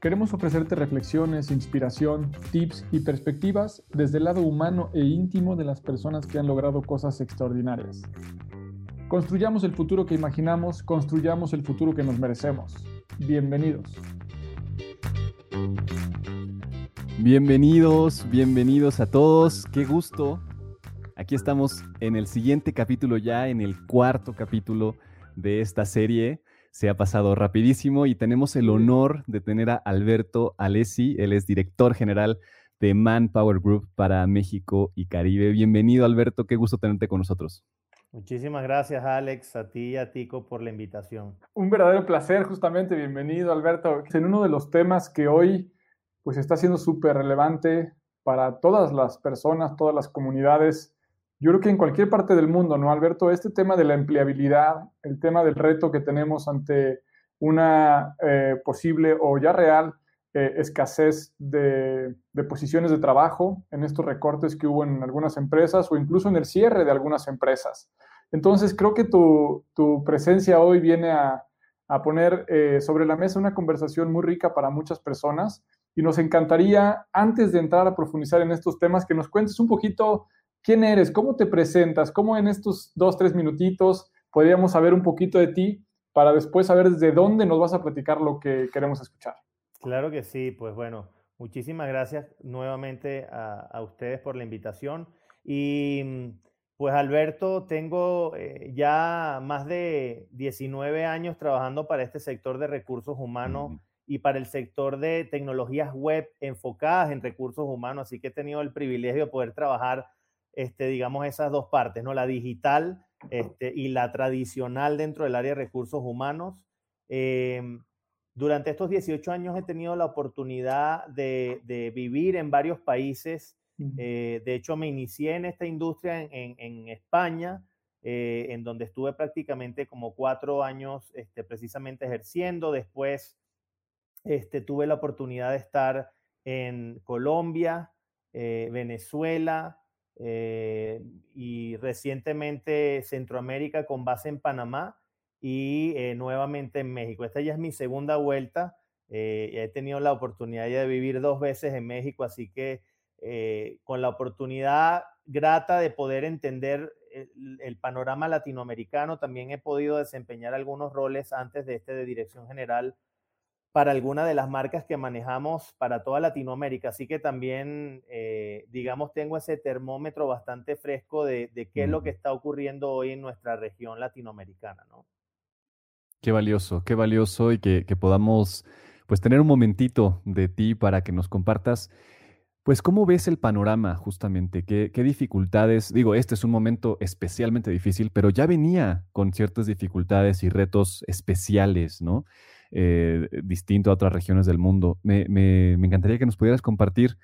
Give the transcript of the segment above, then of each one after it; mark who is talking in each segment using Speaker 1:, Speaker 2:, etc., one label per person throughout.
Speaker 1: Queremos ofrecerte reflexiones, inspiración, tips y perspectivas desde el lado humano e íntimo de las personas que han logrado cosas extraordinarias. Construyamos el futuro que imaginamos, construyamos el futuro que nos merecemos. Bienvenidos.
Speaker 2: Bienvenidos, bienvenidos a todos. Qué gusto. Aquí estamos en el siguiente capítulo ya, en el cuarto capítulo de esta serie se ha pasado rapidísimo y tenemos el honor de tener a Alberto Alessi, él es director general de Manpower Group para México y Caribe. Bienvenido Alberto, qué gusto tenerte con nosotros.
Speaker 3: Muchísimas gracias Alex, a ti y a Tico por la invitación.
Speaker 1: Un verdadero placer, justamente, bienvenido Alberto. En uno de los temas que hoy pues está siendo súper relevante para todas las personas, todas las comunidades yo creo que en cualquier parte del mundo, ¿no, Alberto? Este tema de la empleabilidad, el tema del reto que tenemos ante una eh, posible o ya real eh, escasez de, posiciones de trabajo en estos recortes que hubo en algunas empresas o incluso en el cierre de algunas empresas. Entonces, creo que tu, presencia hoy viene a, poner eh, sobre la mesa una conversación muy rica para muchas personas y nos encantaría, antes de entrar a profundizar en estos temas, que nos cuentes un poquito quién eres, cómo te presentas, cómo en estos dos, tres minutitos podríamos saber un poquito de ti para después saber desde dónde nos vas a platicar lo que queremos escuchar.
Speaker 3: Claro que sí, pues bueno, muchísimas gracias nuevamente a, ustedes por la invitación. Y pues Alberto, tengo eh, ya más de 19 años trabajando para este sector de recursos humanos y para el sector de tecnologías web enfocadas en recursos humanos, así que he tenido el privilegio de poder trabajar este, digamos, esas dos partes, ¿no? La digital este, y la tradicional dentro del área de recursos humanos. Em, durante estos 18 años he tenido la oportunidad de, vivir en varios países. Eh, de hecho, me inicié en esta industria en, España, eh, en donde estuve prácticamente como cuatro años este, precisamente ejerciendo. Después este, tuve la oportunidad de estar en Colombia, eh, Venezuela, eh, y recientemente Centroamérica con base en Panamá y eh, nuevamente en México. Esta ya es mi segunda vuelta. Eh, he tenido la oportunidad ya de vivir dos veces en México, así que con la oportunidad grata de poder entender el, panorama latinoamericano, también he podido desempeñar algunos roles antes de este de dirección general para alguna de las marcas que manejamos para toda Latinoamérica. Así que también, eh, digamos, tengo ese termómetro bastante fresco de, qué es lo que está ocurriendo hoy en nuestra región latinoamericana, ¿no?
Speaker 2: Qué valioso, qué valioso y que, podamos pues tener un momentito de ti para que nos compartas pues, ¿cómo ves el panorama justamente? ¿Qué, ¿Qué, dificultades? Digo, este es un momento especialmente difícil, pero ya venía con ciertas dificultades y retos especiales, ¿no? Eh, distinto a otras regiones del mundo. Me, encantaría que nos pudieras compartir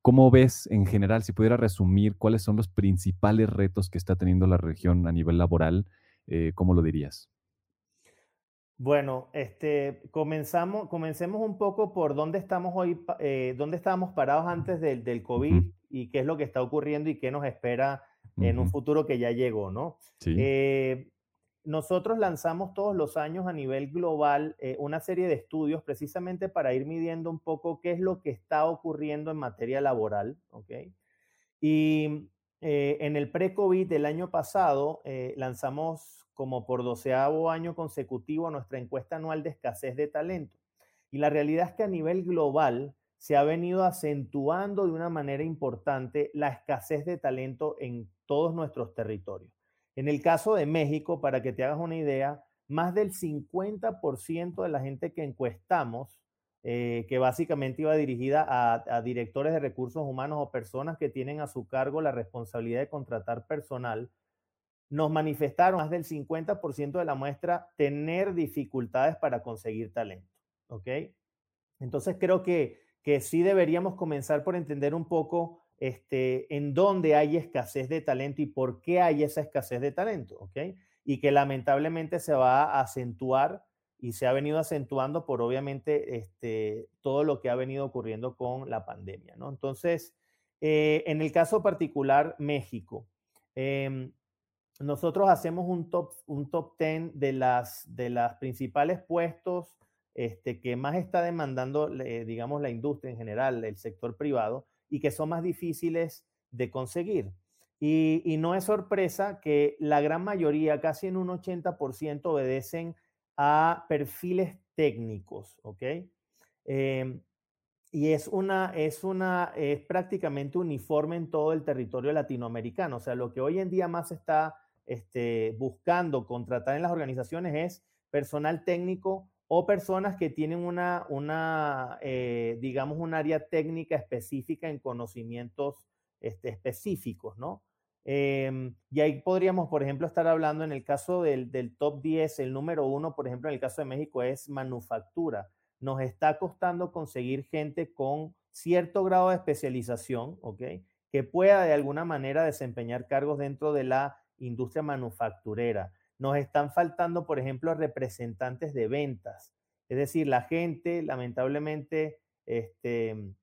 Speaker 2: cómo ves en general, si pudiera resumir cuáles son los principales retos que está teniendo la región a nivel laboral, eh, ¿cómo lo dirías?
Speaker 3: Bueno, este, comenzamos, comencemos un poco por dónde estamos hoy, eh, dónde estábamos parados antes del, del COVID y qué es lo que está ocurriendo y qué nos espera en un futuro que ya llegó, ¿no? Sí. Nosotros lanzamos todos los años a nivel global eh, una serie de estudios precisamente para ir midiendo un poco qué es lo que está ocurriendo en materia laboral. ¿okay? Y eh, en el pre-COVID del año pasado eh, lanzamos como por doceavo año consecutivo nuestra encuesta anual de escasez de talento. Y la realidad es que a nivel global se ha venido acentuando de una manera importante la escasez de talento en todos nuestros territorios. En el caso de México, para que te hagas una idea, más del 50% de la gente que encuestamos, eh, que básicamente iba dirigida a, directores de recursos humanos o personas que tienen a su cargo la responsabilidad de contratar personal, nos manifestaron más del 50% de la muestra tener dificultades para conseguir talento. ¿Ok? Entonces creo que, que sí deberíamos comenzar por entender un poco este, en dónde hay escasez de talento y por qué hay esa escasez de talento, ¿ok? Y que lamentablemente se va a acentuar y se ha venido acentuando por obviamente este, todo lo que ha venido ocurriendo con la pandemia, ¿no? Entonces, eh, en el caso particular, México, em, nosotros hacemos un top, un top 10 de las, de las principales puestos este, que más está demandando, digamos, la industria en general, el sector privado, y que son más difíciles de conseguir. Y, no es sorpresa que la gran mayoría, casi en un 80%, obedecen a perfiles técnicos, ¿ok? Em, y es una, es una, es prácticamente uniforme en todo el territorio latinoamericano. O sea, lo que hoy en día más está este, buscando contratar en las organizaciones es personal técnico o personas que tienen una, una eh, digamos, un área técnica específica en conocimientos este, específicos, ¿no? Em, y ahí podríamos, por ejemplo, estar hablando en el caso del, del, top 10, el número uno, por ejemplo, en el caso de México es manufactura. Nos está costando conseguir gente con cierto grado de especialización, ¿ok? Que pueda de alguna manera desempeñar cargos dentro de la industria manufacturera. Nos están faltando, por ejemplo, representantes de ventas. Es decir, la gente lamentablemente este,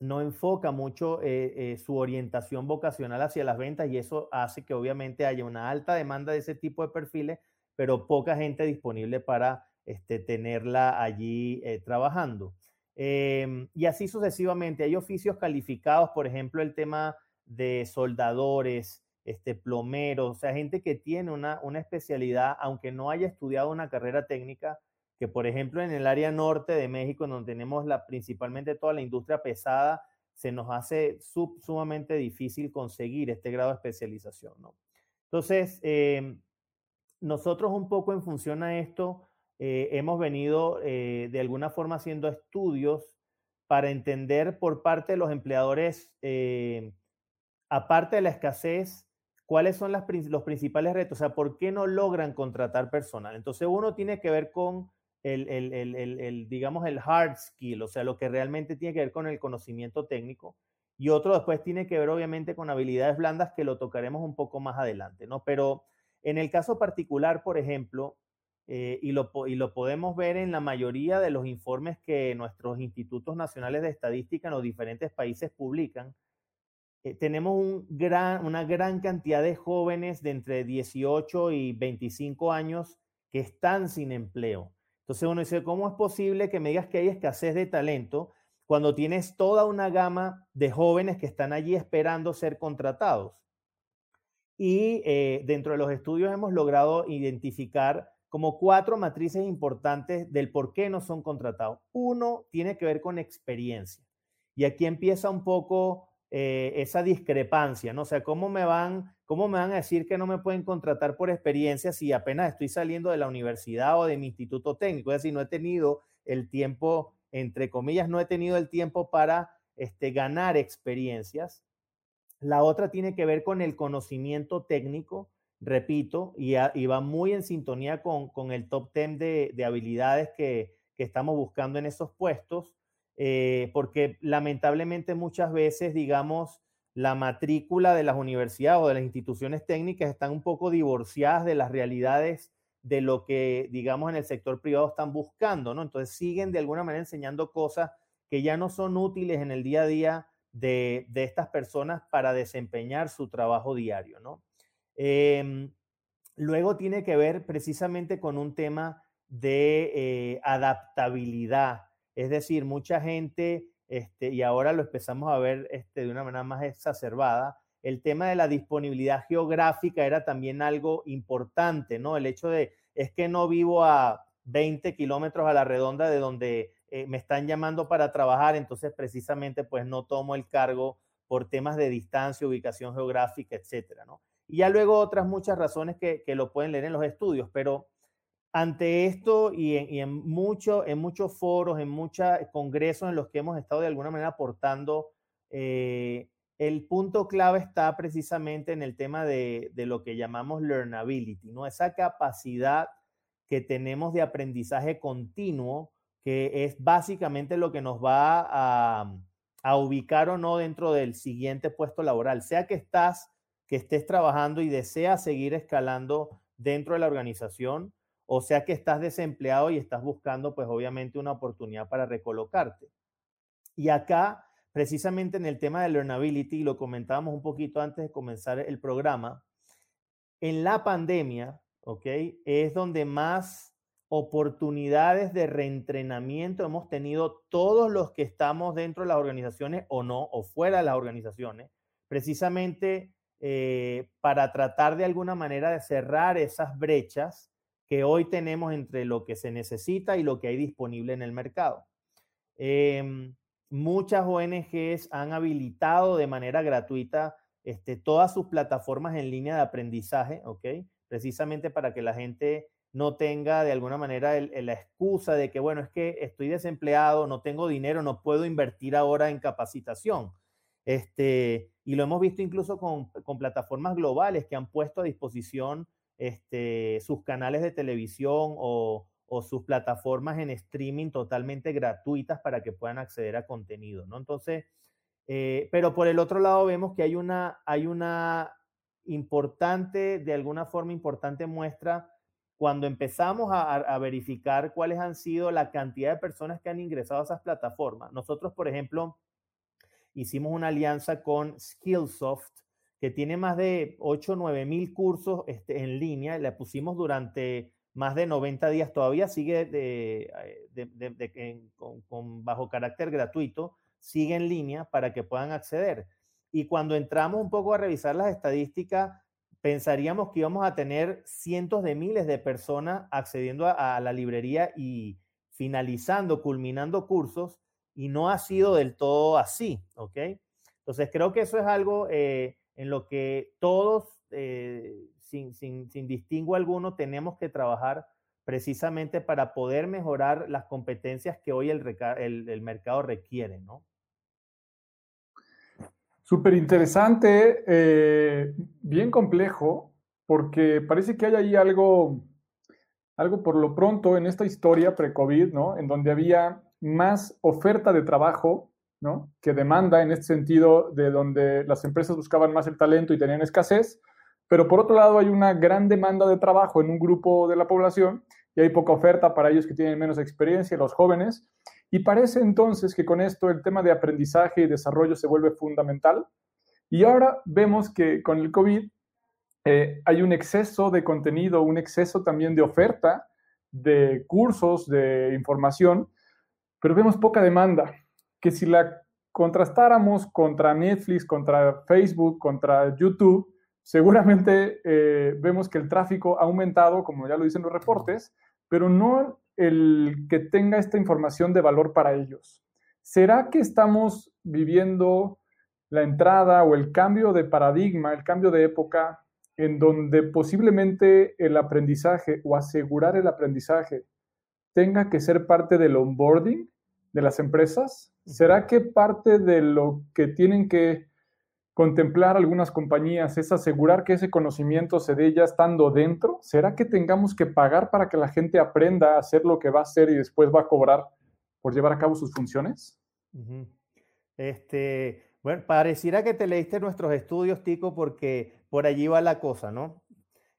Speaker 3: no enfoca mucho eh, eh, su orientación vocacional hacia las ventas y eso hace que obviamente haya una alta demanda de ese tipo de perfiles, pero poca gente disponible para este, tenerla allí eh, trabajando. Em, y así sucesivamente. Hay oficios calificados, por ejemplo, el tema de soldadores, este, plomeros, o sea, gente que tiene una, una especialidad, aunque no haya estudiado una carrera técnica, que por ejemplo en el área norte de México, donde tenemos la, principalmente toda la industria pesada, se nos hace sumamente difícil conseguir este grado de especialización, ¿no? Entonces, em, nosotros un poco en función a esto, eh, hemos venido eh, de alguna forma haciendo estudios para entender por parte de los empleadores, eh, aparte de la escasez, ¿Cuáles son los principales retos? O sea, ¿por qué no logran contratar personal? Entonces, uno tiene que ver con el, el, digamos, el hard skill, o sea, lo que realmente tiene que ver con el conocimiento técnico. Y otro después tiene que ver, obviamente, con habilidades blandas que lo tocaremos un poco más adelante, ¿no? Pero en el caso particular, por ejemplo, eh, y, lo, y lo podemos ver en la mayoría de los informes que nuestros institutos nacionales de estadística en los diferentes países publican, eh, tenemos una gran cantidad de jóvenes de entre 18 y 25 años que están sin empleo. Entonces uno dice, ¿cómo es posible que me digas que hay escasez de talento cuando tienes toda una gama de jóvenes que están allí esperando ser contratados? Y eh, dentro de los estudios hemos logrado identificar como cuatro matrices importantes del por qué no son contratados. Uno tiene que ver con experiencia. Y aquí empieza un poco eh, esa discrepancia, ¿no? O sea, ¿cómo me, van, ¿cómo me van a decir que no me pueden contratar por experiencia si apenas estoy saliendo de la universidad o de mi instituto técnico? Es decir, no he tenido el tiempo, entre comillas, no he tenido el tiempo para este, ganar experiencias. La otra tiene que ver con el conocimiento técnico, repito, y, va muy en sintonía con, con el top 10 de, de habilidades que, que estamos buscando en esos puestos. Eh, porque lamentablemente muchas veces, digamos, la matrícula de las universidades o de las instituciones técnicas están un poco divorciadas de las realidades de lo que, digamos, en el sector privado están buscando, ¿no? Entonces siguen de alguna manera enseñando cosas que ya no son útiles en el día a día de, estas personas para desempeñar su trabajo diario, ¿no? Em, luego tiene que ver precisamente con un tema de eh, adaptabilidad es decir, mucha gente, este, y ahora lo empezamos a ver este, de una manera más exacerbada, el tema de la disponibilidad geográfica era también algo importante, ¿no? El hecho de, es que no vivo a 20 kilómetros a la redonda de donde eh, me están llamando para trabajar, entonces precisamente pues no tomo el cargo por temas de distancia, ubicación geográfica, etcétera, ¿no? Y ya luego otras muchas razones que, lo pueden leer en los estudios, pero ante esto y en, muchos foros, en muchos congresos en los que hemos estado de alguna manera aportando, eh, el punto clave está precisamente en el tema de, lo que llamamos learnability, ¿no? Esa capacidad que tenemos de aprendizaje continuo, que es básicamente lo que nos va a, a ubicar o no dentro del siguiente puesto laboral, sea que estás que estés trabajando y deseas seguir escalando dentro de la organización, o sea que estás desempleado y estás buscando, pues obviamente, una oportunidad para recolocarte. Y acá, precisamente en el tema de learnability, lo comentábamos un poquito antes de comenzar el programa, en la pandemia, ¿ok? Es donde más oportunidades de reentrenamiento hemos tenido todos los que estamos dentro de las organizaciones o no, o fuera de las organizaciones, precisamente eh, para tratar de alguna manera de cerrar esas brechas que hoy tenemos entre lo que se necesita y lo que hay disponible en el mercado. Em, muchas ONGs han habilitado de manera gratuita este, todas sus plataformas en línea de aprendizaje, ¿ok? Precisamente para que la gente no tenga de alguna manera la excusa de que, bueno, es que estoy desempleado, no tengo dinero, no puedo invertir ahora en capacitación. Este, y lo hemos visto incluso con, plataformas globales que han puesto a disposición este, sus canales de televisión o, sus plataformas en streaming totalmente gratuitas para que puedan acceder a contenido, ¿no? Entonces, eh, pero por el otro lado vemos que hay una, hay una importante, de alguna forma importante muestra cuando empezamos a, verificar cuáles han sido la cantidad de personas que han ingresado a esas plataformas. Nosotros, por ejemplo, hicimos una alianza con Skillsoft, que tiene más de 8 o 9 mil cursos este, en línea. La pusimos durante más de 90 días. Todavía sigue de, eh, con, bajo carácter gratuito. Sigue en línea para que puedan acceder. Y cuando entramos un poco a revisar las estadísticas, pensaríamos que íbamos a tener cientos de miles de personas accediendo a la librería y finalizando, culminando cursos y no ha sido del todo así, ¿ok? Entonces creo que eso es algo eh, en lo que todos, eh, sin, sin, sin distingo alguno, tenemos que trabajar precisamente para poder mejorar las competencias que hoy el, el, mercado requiere, ¿no?
Speaker 1: Súper interesante, eh, bien complejo, porque parece que hay ahí algo, algo por lo pronto en esta historia pre-COVID, ¿no? En donde había más oferta de trabajo ¿no? que demanda en este sentido de donde las empresas buscaban más el talento y tenían escasez, pero por otro lado hay una gran demanda de trabajo en un grupo de la población y hay poca oferta para ellos que tienen menos experiencia, los jóvenes, y parece entonces que con esto el tema de aprendizaje y desarrollo se vuelve fundamental. Y ahora vemos que con el COVID eh, hay un exceso de contenido, un exceso también de oferta de cursos, de información, pero vemos poca demanda, que si la contrastáramos contra Netflix, contra Facebook, contra YouTube, seguramente eh, vemos que el tráfico ha aumentado, como ya lo dicen los reportes, pero no el que tenga esta información de valor para ellos. ¿Será que estamos viviendo la entrada o el cambio de paradigma, el cambio de época, en donde posiblemente el aprendizaje o asegurar el aprendizaje tenga que ser parte del onboarding de las empresas? ¿Será que parte de lo que tienen que contemplar algunas compañías es asegurar que ese conocimiento se dé ya estando dentro? ¿Será que tengamos que pagar para que la gente aprenda a hacer lo que va a hacer y después va a cobrar por llevar a cabo sus funciones?
Speaker 3: Este, bueno, pareciera que te leíste nuestros estudios, Tico, porque por allí va la cosa, ¿no?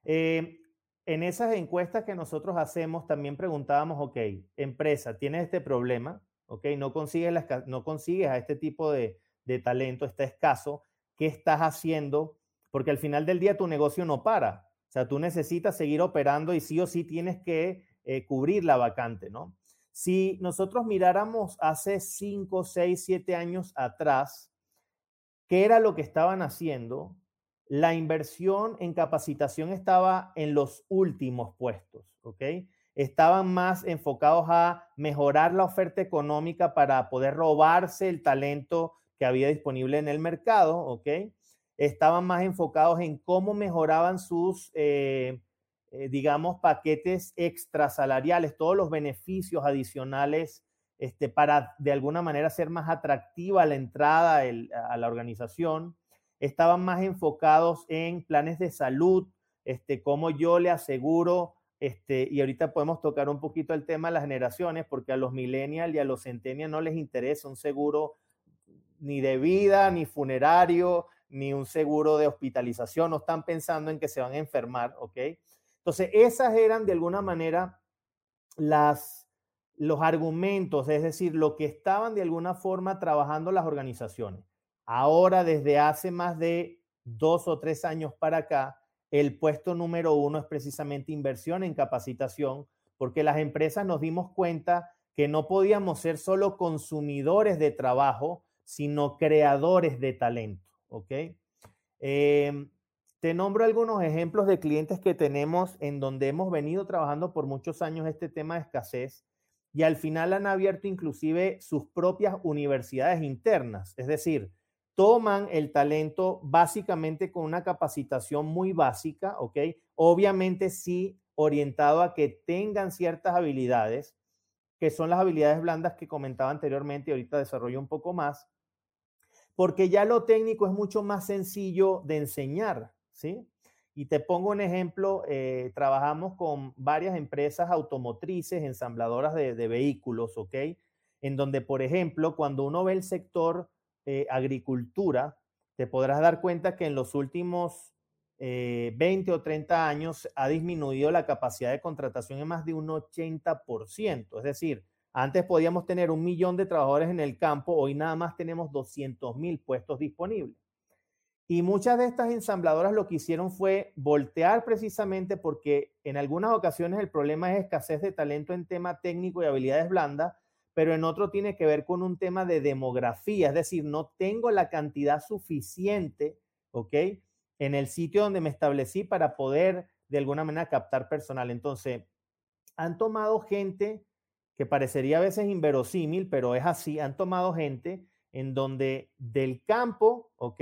Speaker 3: Eh, en esas encuestas que nosotros hacemos también preguntábamos, ok, empresa, tienes este problema, ok, no consigues, no consigues a este tipo de, talento, está escaso, ¿qué estás haciendo? Porque al final del día tu negocio no para, o sea, tú necesitas seguir operando y sí o sí tienes que eh, cubrir la vacante, ¿no? Si nosotros miráramos hace 5, 6, 7 años atrás, ¿qué era lo que estaban haciendo? la inversión en capacitación estaba en los últimos puestos, ¿ok? Estaban más enfocados a mejorar la oferta económica para poder robarse el talento que había disponible en el mercado, ¿ok? Estaban más enfocados en cómo mejoraban sus, eh, eh, digamos, paquetes extrasalariales, todos los beneficios adicionales este, para de alguna manera ser más atractiva la entrada a la organización. Estaban más enfocados en planes de salud, este, cómo yo le aseguro este, y ahorita podemos tocar un poquito el tema de las generaciones, porque a los millennials y a los centennials no les interesa un seguro ni de vida, ni funerario, ni un seguro de hospitalización, no están pensando en que se van a enfermar, ¿ok? Entonces, esas eran de alguna manera las, los argumentos, es decir, lo que estaban de alguna forma trabajando las organizaciones. Ahora, desde hace más de dos o tres años para acá, el puesto número uno es precisamente inversión en capacitación, porque las empresas nos dimos cuenta que no podíamos ser solo consumidores de trabajo, sino creadores de talento. ¿Ok? Em, te nombro algunos ejemplos de clientes que tenemos en donde hemos venido trabajando por muchos años este tema de escasez y al final han abierto inclusive sus propias universidades internas. Es decir, toman el talento básicamente con una capacitación muy básica, ¿ok? Obviamente sí orientado a que tengan ciertas habilidades, que son las habilidades blandas que comentaba anteriormente y ahorita desarrollo un poco más, porque ya lo técnico es mucho más sencillo de enseñar, ¿sí? Y te pongo un ejemplo, eh, trabajamos con varias empresas automotrices, ensambladoras de, de vehículos, ¿ok? En donde, por ejemplo, cuando uno ve el sector eh, agricultura, te podrás dar cuenta que en los últimos 20 eh, o 30 años ha disminuido la capacidad de contratación en más de un 80%. Es decir, antes podíamos tener un millón de trabajadores en el campo, hoy nada más tenemos 200 mil puestos disponibles. Y muchas de estas ensambladoras lo que hicieron fue voltear precisamente porque en algunas ocasiones el problema es escasez de talento en tema técnico y habilidades blandas, pero en otro tiene que ver con un tema de demografía, es decir, no tengo la cantidad suficiente, ¿ok? En el sitio donde me establecí para poder de alguna manera captar personal. Entonces, han tomado gente que parecería a veces inverosímil, pero es así, han tomado gente en donde del campo, ¿ok?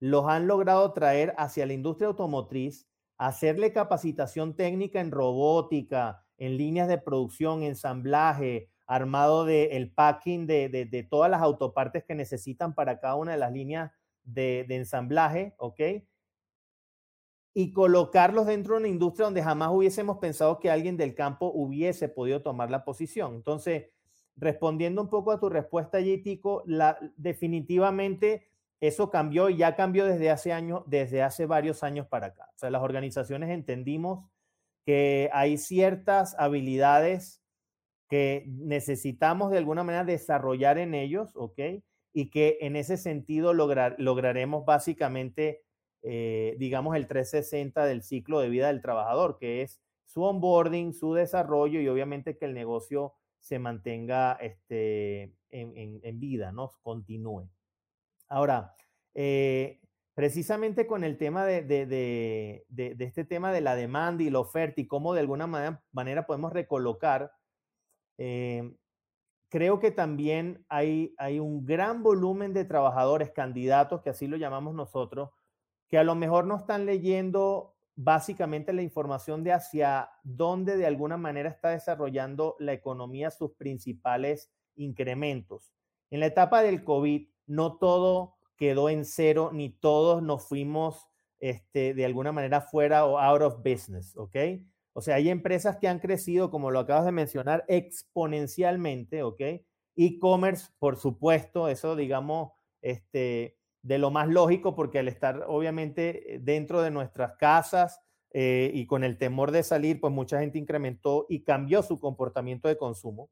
Speaker 3: Los han logrado traer hacia la industria automotriz, hacerle capacitación técnica en robótica, en líneas de producción, ensamblaje, armado del el packing de, todas las autopartes que necesitan para cada una de las líneas de, ensamblaje, ¿ok? Y colocarlos dentro de una industria donde jamás hubiésemos pensado que alguien del campo hubiese podido tomar la posición. Entonces, respondiendo un poco a tu respuesta, Yitico, la, definitivamente eso cambió y ya cambió desde hace años, desde hace varios años para acá. O sea, las organizaciones entendimos que hay ciertas habilidades que necesitamos de alguna manera desarrollar en ellos, ¿ok? Y que en ese sentido lograr, lograremos básicamente, eh, digamos, el 360 del ciclo de vida del trabajador, que es su onboarding, su desarrollo y obviamente que el negocio se mantenga este, en, vida, ¿no? Continúe. Ahora, eh, precisamente con el tema de, de, este tema de la demanda y la oferta y cómo de alguna manera podemos recolocar eh, creo que también hay, hay un gran volumen de trabajadores, candidatos, que así lo llamamos nosotros, que a lo mejor no están leyendo básicamente la información de hacia dónde de alguna manera está desarrollando la economía sus principales incrementos. En la etapa del COVID, no todo quedó en cero, ni todos nos fuimos este, de alguna manera fuera o out of business, ¿ok? O sea, hay empresas que han crecido, como lo acabas de mencionar, exponencialmente, ¿ok? E-commerce, por supuesto, eso digamos, este, de lo más lógico, porque al estar obviamente dentro de nuestras casas eh, y con el temor de salir, pues mucha gente incrementó y cambió su comportamiento de consumo.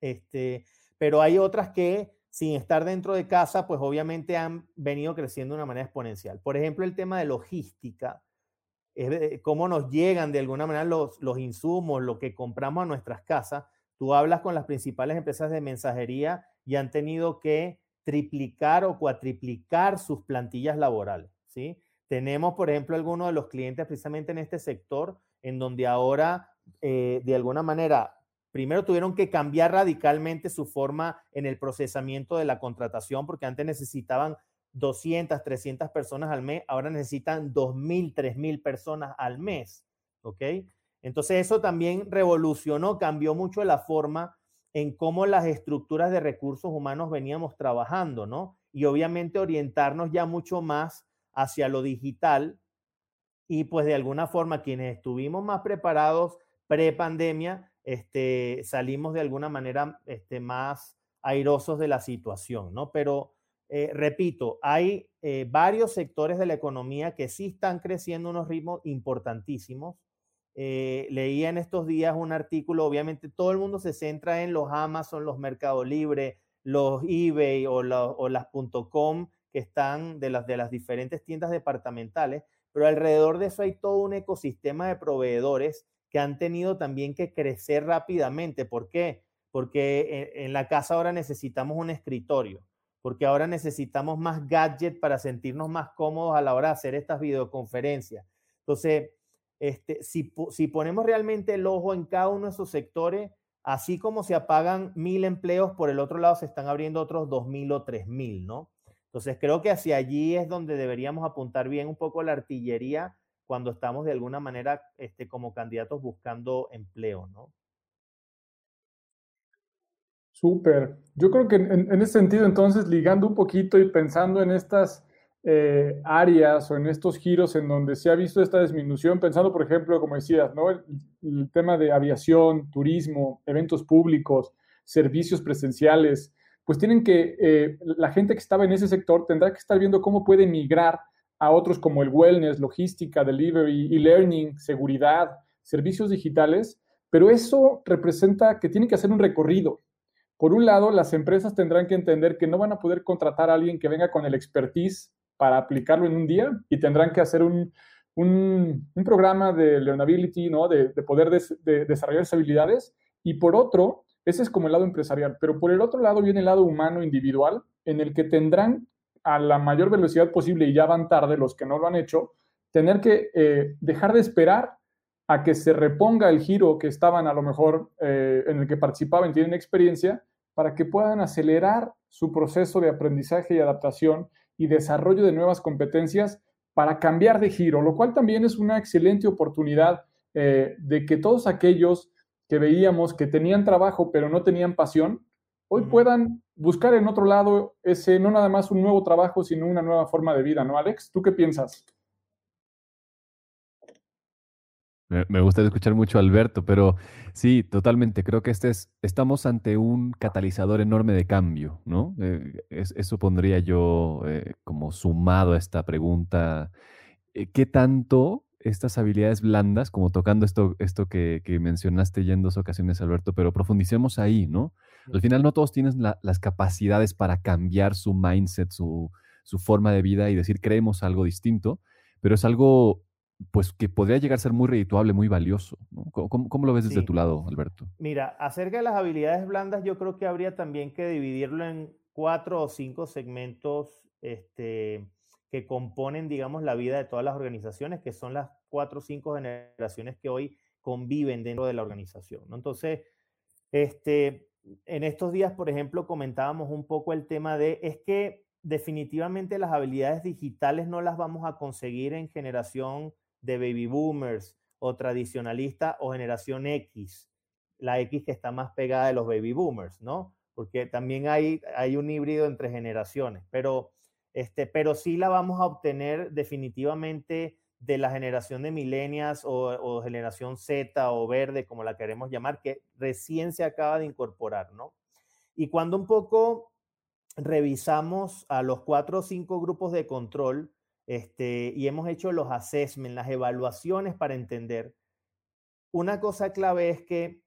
Speaker 3: Este, pero hay otras que sin estar dentro de casa, pues obviamente han venido creciendo de una manera exponencial. Por ejemplo, el tema de logística es cómo nos llegan de alguna manera los, los insumos, lo que compramos a nuestras casas. Tú hablas con las principales empresas de mensajería y han tenido que triplicar o cuatriplicar sus plantillas laborales, ¿sí? Tenemos, por ejemplo, algunos de los clientes precisamente en este sector, en donde ahora eh, de alguna manera, primero tuvieron que cambiar radicalmente su forma en el procesamiento de la contratación, porque antes necesitaban 200, 300 personas al mes, ahora necesitan 2.000, 3.000 personas al mes, ¿ok? Entonces eso también revolucionó, cambió mucho la forma en cómo las estructuras de recursos humanos veníamos trabajando, ¿no? Y obviamente orientarnos ya mucho más hacia lo digital y pues de alguna forma quienes estuvimos más preparados pre-pandemia, este, salimos de alguna manera este, más airosos de la situación, ¿no? Pero eh, repito, hay eh, varios sectores de la economía que sí están creciendo unos ritmos importantísimos. Eh, leía en estos días un artículo, obviamente todo el mundo se centra en los Amazon, los Mercado Libre, los eBay o, o las .com que están de las, de las diferentes tiendas departamentales, pero alrededor de eso hay todo un ecosistema de proveedores que han tenido también que crecer rápidamente. ¿Por qué? Porque en, en la casa ahora necesitamos un escritorio, porque ahora necesitamos más gadget para sentirnos más cómodos a la hora de hacer estas videoconferencias. Entonces, este, si, si ponemos realmente el ojo en cada uno de esos sectores, así como se apagan mil empleos, por el otro lado se están abriendo otros dos mil o tres mil, ¿no? Entonces creo que hacia allí es donde deberíamos apuntar bien un poco la artillería cuando estamos de alguna manera este, como candidatos buscando empleo, ¿no?
Speaker 1: Súper. Yo creo que en, en, ese sentido, entonces, ligando un poquito y pensando en estas eh, áreas o en estos giros en donde se ha visto esta disminución, pensando, por ejemplo, como decías, ¿no? el, tema de aviación, turismo, eventos públicos, servicios presenciales, pues tienen que, eh, la gente que estaba en ese sector tendrá que estar viendo cómo puede migrar a otros como el wellness, logística, delivery, e-learning, seguridad, servicios digitales, pero eso representa que tienen que hacer un recorrido. Por un lado, las empresas tendrán que entender que no van a poder contratar a alguien que venga con el expertise para aplicarlo en un día y tendrán que hacer un, un, programa de learnability, ¿no? de, de poder de desarrollar esas habilidades. Y por otro, ese es como el lado empresarial, pero por el otro lado viene el lado humano individual, en el que tendrán a la mayor velocidad posible, y ya van tarde los que no lo han hecho, tener que eh, dejar de esperar a que se reponga el giro que estaban a lo mejor eh, en el que participaban, tienen experiencia, para que puedan acelerar su proceso de aprendizaje y adaptación y desarrollo de nuevas competencias para cambiar de giro, lo cual también es una excelente oportunidad eh, de que todos aquellos que veíamos que tenían trabajo pero no tenían pasión, hoy puedan buscar en otro lado ese, no nada más un nuevo trabajo, sino una nueva forma de vida, ¿no, Alex? ¿Tú qué piensas?
Speaker 2: Me gusta escuchar mucho a Alberto, pero sí, totalmente. Creo que este es, estamos ante un catalizador enorme de cambio, ¿no? Eh, eso pondría yo eh, como sumado a esta pregunta. Eh, ¿Qué tanto estas habilidades blandas, como tocando esto, esto que, mencionaste ya en dos ocasiones, Alberto, pero profundicemos ahí, ¿no? Al final no todos tienen las capacidades para cambiar su mindset, su forma de vida y decir, creemos algo distinto, pero es algo pues que podría llegar a ser muy redituable, muy valioso. ¿Cómo, lo ves desde tu lado, Alberto?
Speaker 3: Mira, acerca de las habilidades blandas, yo creo que habría también que dividirlo en cuatro o cinco segmentos este, que componen, digamos, la vida de todas las organizaciones, que son las cuatro o cinco generaciones que hoy conviven dentro de la organización. Entonces, este, en estos días, por ejemplo, comentábamos un poco el tema de, es que definitivamente las habilidades digitales no las vamos a conseguir en generación de baby boomers o tradicionalista o generación X, la X que está más pegada de los baby boomers, ¿no? Porque también hay, hay un híbrido entre generaciones, pero, este, pero sí la vamos a obtener definitivamente de la generación de millennials o, o, generación Z o verde, como la queremos llamar, que recién se acaba de incorporar, ¿no? Y cuando un poco revisamos a los cuatro o cinco grupos de control, este, y hemos hecho los assessments, las evaluaciones para entender. Una cosa clave es que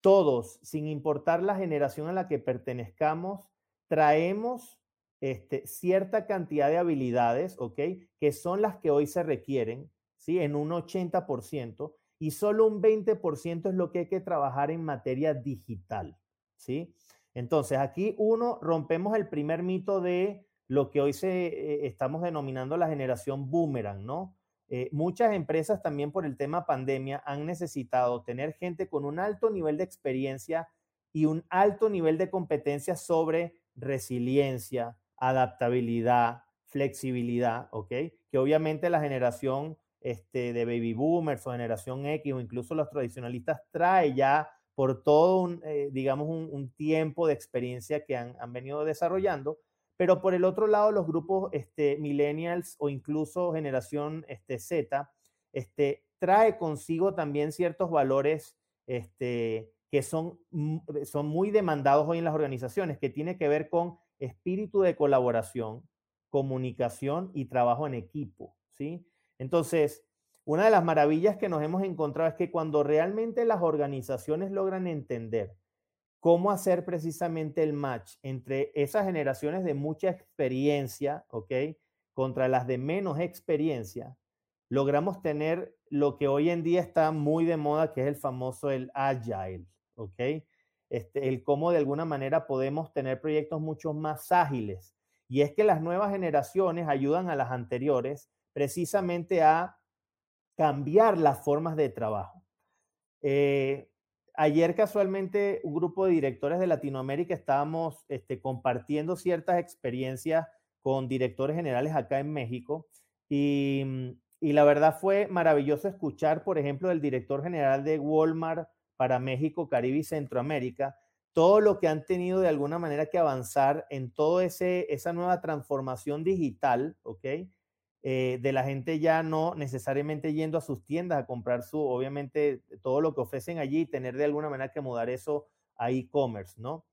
Speaker 3: todos, sin importar la generación a la que pertenezcamos, traemos este, cierta cantidad de habilidades, ¿ok? Que son las que hoy se requieren, ¿sí? En un 80%, y solo un 20% es lo que hay que trabajar en materia digital, ¿sí? Entonces, aquí uno, rompemos el primer mito de lo que hoy se, eh, estamos denominando la generación boomerang, ¿no? eh, muchas empresas también por el tema pandemia han necesitado tener gente con un alto nivel de experiencia y un alto nivel de competencia sobre resiliencia, adaptabilidad, flexibilidad, ¿ok? Que obviamente la generación este, de baby boomers o generación X o incluso los tradicionalistas trae ya por todo un, eh, digamos, un, tiempo de experiencia que han, venido desarrollando. Pero por el otro lado, los grupos este, millennials o incluso generación este, Z, este, trae consigo también ciertos valores este, que son, son muy demandados hoy en las organizaciones, que tiene que ver con espíritu de colaboración, comunicación y trabajo en equipo, ¿sí? Entonces, una de las maravillas que nos hemos encontrado es que cuando realmente las organizaciones logran entender cómo hacer precisamente el match entre esas generaciones de mucha experiencia, ¿ok? Contra las de menos experiencia, logramos tener lo que hoy en día está muy de moda, que es el famoso el agile, ¿ok? Este, el cómo de alguna manera podemos tener proyectos mucho más ágiles. Y es que las nuevas generaciones ayudan a las anteriores precisamente a cambiar las formas de trabajo. Eh, ayer casualmente un grupo de directores de Latinoamérica estábamos este, compartiendo ciertas experiencias con directores generales acá en México y, y la verdad fue maravilloso escuchar, por ejemplo, el director general de Walmart para México, Caribe y Centroamérica, todo lo que han tenido de alguna manera que avanzar en toda esa nueva transformación digital, ¿ok? Eh, de la gente ya no necesariamente yendo a sus tiendas a comprar su, obviamente, todo lo que ofrecen allí y tener de alguna manera que mudar eso a e-commerce, ¿no?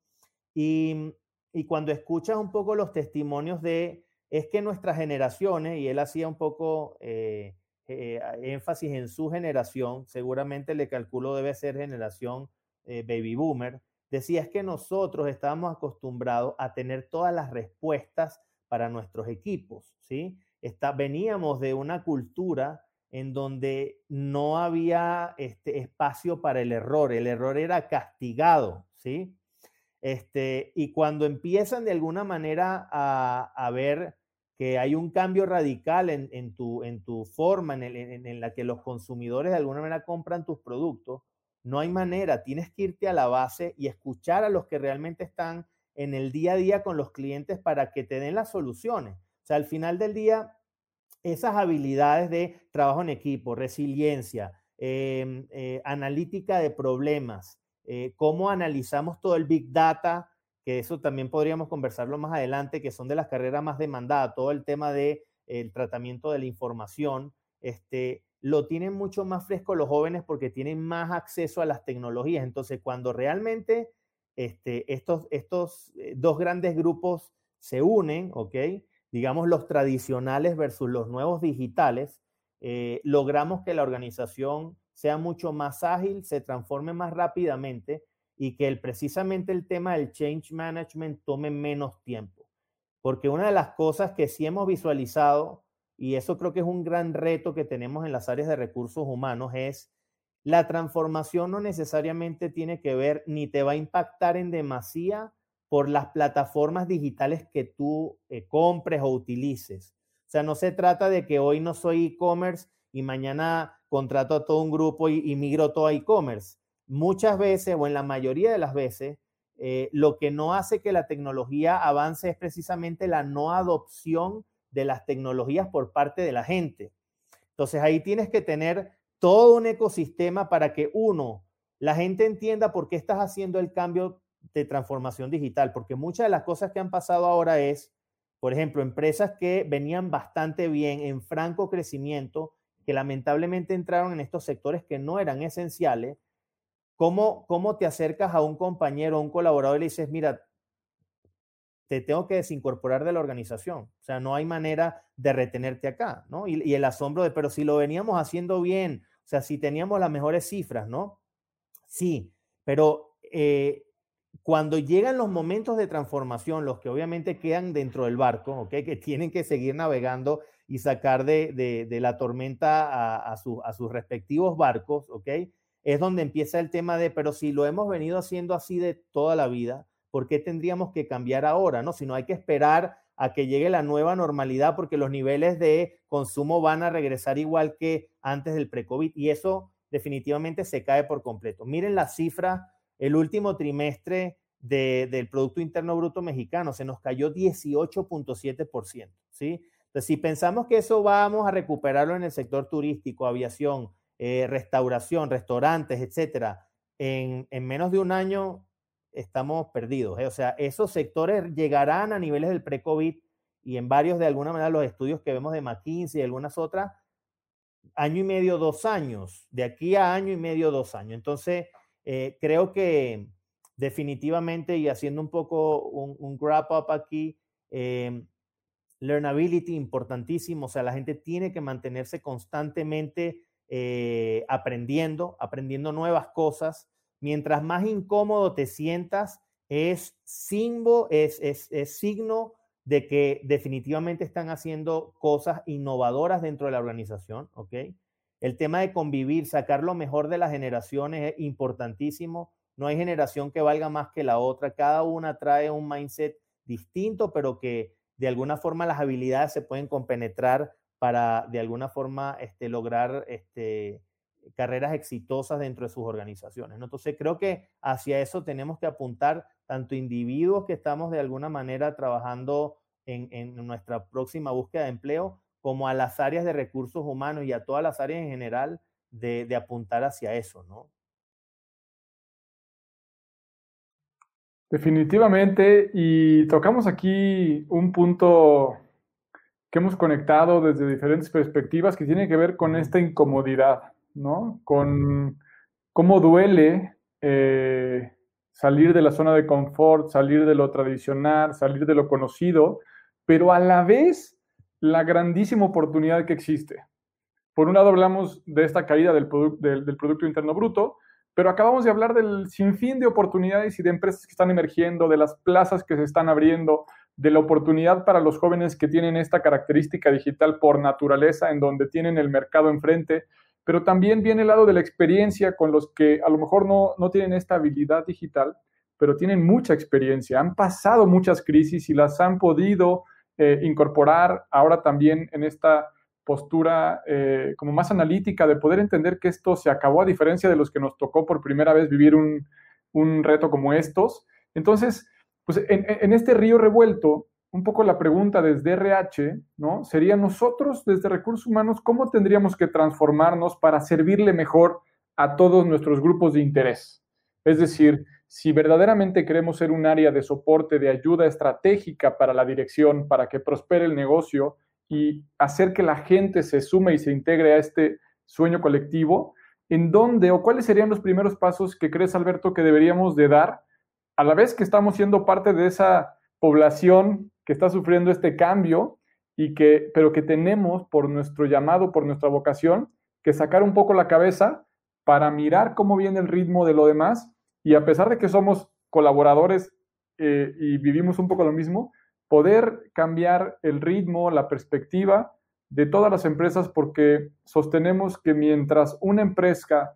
Speaker 3: Y, y, cuando escuchas un poco los testimonios de, es que nuestras generaciones, y él hacía un poco eh, eh, énfasis en su generación, seguramente le calculo debe ser generación baby boomer, decía es que nosotros estábamos acostumbrados a tener todas las respuestas para nuestros equipos, ¿sí? Veníamos de una cultura en donde no había este, espacio para el error, el error era castigado, ¿sí? Este, y cuando empiezan de alguna manera a, ver que hay un cambio radical en, tu, en tu forma, en, en, la que los consumidores de alguna manera compran tus productos, no hay manera, tienes que irte a la base y escuchar a los que realmente están en el día a día con los clientes para que te den las soluciones. Sea, al final del día, esas habilidades de trabajo en equipo, resiliencia, em, eh, analítica de problemas, eh, cómo analizamos todo el Big Data, que eso también podríamos conversarlo más adelante, que son de las carreras más demandadas, todo el tema del el tratamiento de la información, este, lo tienen mucho más fresco los jóvenes porque tienen más acceso a las tecnologías. Entonces, cuando realmente este, estos, estos eh, dos grandes grupos se unen, ¿ok? Digamos, los tradicionales versus los nuevos digitales, eh, logramos que la organización sea mucho más ágil, se transforme más rápidamente y que el, precisamente el tema del change management tome menos tiempo. Porque una de las cosas que sí hemos visualizado, y eso creo que es un gran reto que tenemos en las áreas de recursos humanos, es la transformación no necesariamente tiene que ver ni te va a impactar en demasía por las plataformas digitales que tú eh, compres o utilices. O sea, no se trata de que hoy no soy e-commerce y mañana contrato a todo un grupo y, migro todo a e-commerce. Muchas veces, o en la mayoría de las veces, eh, lo que no hace que la tecnología avance es precisamente la no adopción de las tecnologías por parte de la gente. Entonces ahí tienes que tener todo un ecosistema para que uno, la gente entienda por qué estás haciendo el cambio de transformación digital, porque muchas de las cosas que han pasado ahora es, por ejemplo, empresas que venían bastante bien en franco crecimiento, que lamentablemente entraron en estos sectores que no eran esenciales, ¿cómo, cómo te acercas a un compañero, a un colaborador y le dices, mira, te tengo que desincorporar de la organización. O sea, no hay manera de retenerte acá, ¿no? Y, el asombro de, pero si lo veníamos haciendo bien, o sea, si teníamos las mejores cifras, ¿no? Sí, pero eh, cuando llegan los momentos de transformación, los que obviamente quedan dentro del barco, que tienen que seguir navegando y sacar de, la tormenta a, sus respectivos barcos, es donde empieza el tema de, pero si lo hemos venido haciendo así de toda la vida, ¿por qué tendríamos que cambiar ahora? ¿no? Si no hay que esperar a que llegue la nueva normalidad porque los niveles de consumo van a regresar igual que antes del pre-COVID y eso definitivamente se cae por completo. Miren la cifra, el último trimestre del Producto Interno Bruto mexicano se nos cayó 18.7%, ¿sí? Entonces, si pensamos que eso vamos a recuperarlo en el sector turístico, aviación, eh, restauración, restaurantes, etcétera, en, menos de un año estamos perdidos. ¿eh? O sea, esos sectores llegarán a niveles del pre-COVID y en varios, de alguna manera, los estudios que vemos de McKinsey y algunas otras, año y medio, dos años, de aquí a año y medio, dos años. Entonces, eh, creo que definitivamente, y haciendo un poco un, un wrap up aquí, eh, learnability importantísimo, o sea, la gente tiene que mantenerse constantemente eh, aprendiendo, aprendiendo nuevas cosas. Mientras más incómodo te sientas, es, símbolo, es, es, es signo de que definitivamente están haciendo cosas innovadoras dentro de la organización, ¿ok? El tema de convivir, sacar lo mejor de las generaciones es importantísimo. No hay generación que valga más que la otra. Cada una trae un mindset distinto, pero que de alguna forma las habilidades se pueden compenetrar para de alguna forma este, lograr este, carreras exitosas dentro de sus organizaciones. Entonces creo que hacia eso tenemos que apuntar tanto individuos que estamos de alguna manera trabajando en, nuestra próxima búsqueda de empleo, como a las áreas de recursos humanos y a todas las áreas en general de, de apuntar hacia eso, ¿no?
Speaker 1: Definitivamente, y tocamos aquí un punto que hemos conectado desde diferentes perspectivas que tiene que ver con esta incomodidad, ¿no? Con cómo duele eh, salir de la zona de confort, salir de lo tradicional, salir de lo conocido, pero a la vez la grandísima oportunidad que existe. Por un lado hablamos de esta caída del, Producto Interno Bruto, pero acabamos de hablar del sinfín de oportunidades y de empresas que están emergiendo, de las plazas que se están abriendo, de la oportunidad para los jóvenes que tienen esta característica digital por naturaleza, en donde tienen el mercado enfrente, pero también viene el lado de la experiencia con los que a lo mejor no, no tienen esta habilidad digital, pero tienen mucha experiencia, han pasado muchas crisis y las han podido eh, incorporar ahora también en esta postura eh, como más analítica de poder entender que esto se acabó a diferencia de los que nos tocó por primera vez vivir un, un reto como estos. Entonces, pues en, este río revuelto, un poco la pregunta desde RH, ¿no? Sería nosotros desde recursos humanos, ¿cómo tendríamos que transformarnos para servirle mejor a todos nuestros grupos de interés? Es decir, si verdaderamente queremos ser un área de soporte, de ayuda estratégica para la dirección, para que prospere el negocio y hacer que la gente se sume y se integre a este sueño colectivo, ¿en dónde o cuáles serían los primeros pasos que crees, Alberto, que deberíamos de dar a la vez que estamos siendo parte de esa población que está sufriendo este cambio y que, pero que tenemos por nuestro llamado, por nuestra vocación, que sacar un poco la cabeza para mirar cómo viene el ritmo de lo demás y a pesar de que somos colaboradores eh, y vivimos un poco lo mismo, poder cambiar el ritmo, la perspectiva de todas las empresas porque sostenemos que mientras una empresa,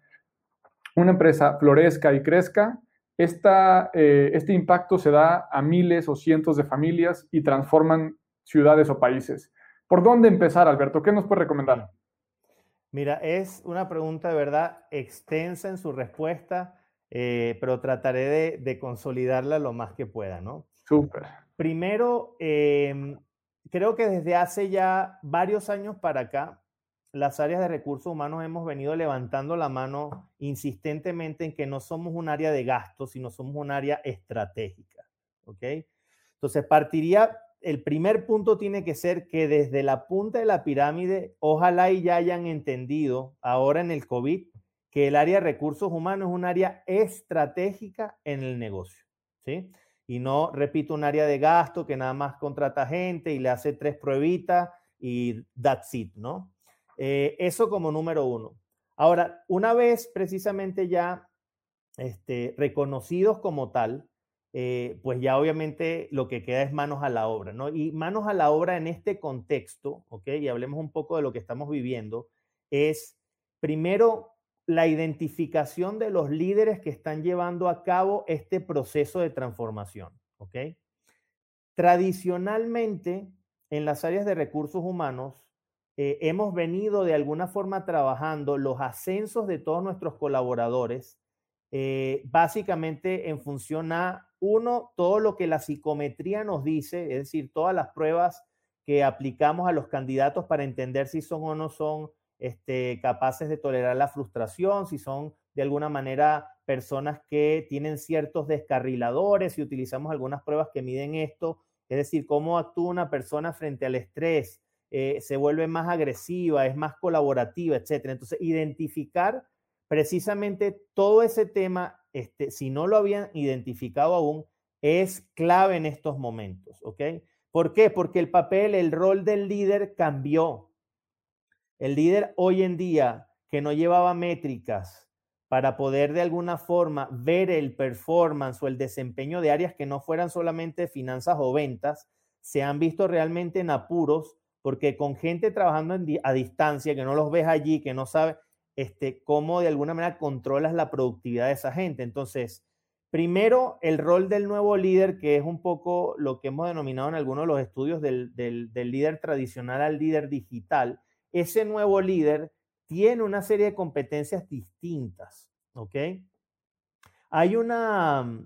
Speaker 1: una empresa florezca y crezca, eh, este impacto se da a miles o cientos de familias y transforman ciudades o países. ¿Por dónde empezar, Alberto? ¿Qué nos puede recomendar?
Speaker 3: Mira, es una pregunta de verdad extensa en su respuesta, eh, pero trataré de, consolidarla lo más que pueda, ¿no?
Speaker 1: Súper.
Speaker 3: Primero, em, creo que desde hace ya varios años para acá, las áreas de recursos humanos hemos venido levantando la mano insistentemente en que no somos un área de gasto, sino somos un área estratégica. ¿Ok? Entonces, partiría, el primer punto tiene que ser que desde la punta de la pirámide, ojalá y ya hayan entendido ahora en el COVID que el área de recursos humanos es un área estratégica en el negocio. ¿Sí? Y no, repito, un área de gasto que nada más contrata gente y le hace tres pruebitas y that's it, ¿no? Eh, eso como número uno. Ahora, una vez precisamente ya este, reconocidos como tal, eh, pues ya obviamente lo que queda es manos a la obra, ¿no? Y manos a la obra en este contexto, ¿ok? Y hablemos un poco de lo que estamos viviendo, es primero la identificación de los líderes que están llevando a cabo este proceso de transformación, ¿ok? Tradicionalmente, en las áreas de recursos humanos, eh, hemos venido de alguna forma trabajando los ascensos de todos nuestros colaboradores, eh, básicamente en función a, uno, todo lo que la psicometría nos dice, es decir, todas las pruebas que aplicamos a los candidatos para entender si son o no son este, capaces de tolerar la frustración, si son de alguna manera personas que tienen ciertos descarriladores, si utilizamos algunas pruebas que miden esto, es decir, cómo actúa una persona frente al estrés, eh, se vuelve más agresiva, es más colaborativa, etc. Entonces, identificar precisamente todo ese tema, este, si no lo habían identificado aún, es clave en estos momentos, ¿ok? ¿Por qué? Porque el papel, el rol del líder cambió. El líder hoy en día que no llevaba métricas para poder de alguna forma ver el performance o el desempeño de áreas que no fueran solamente finanzas o ventas, se han visto realmente en apuros porque con gente trabajando a distancia, que no los ves allí, que no sabe este, cómo de alguna manera controlas la productividad de esa gente. Entonces, primero, el rol del nuevo líder, que es un poco lo que hemos denominado en algunos de los estudios del, del líder tradicional al líder digital, ese nuevo líder tiene una serie de competencias distintas, ¿ok? Hay una,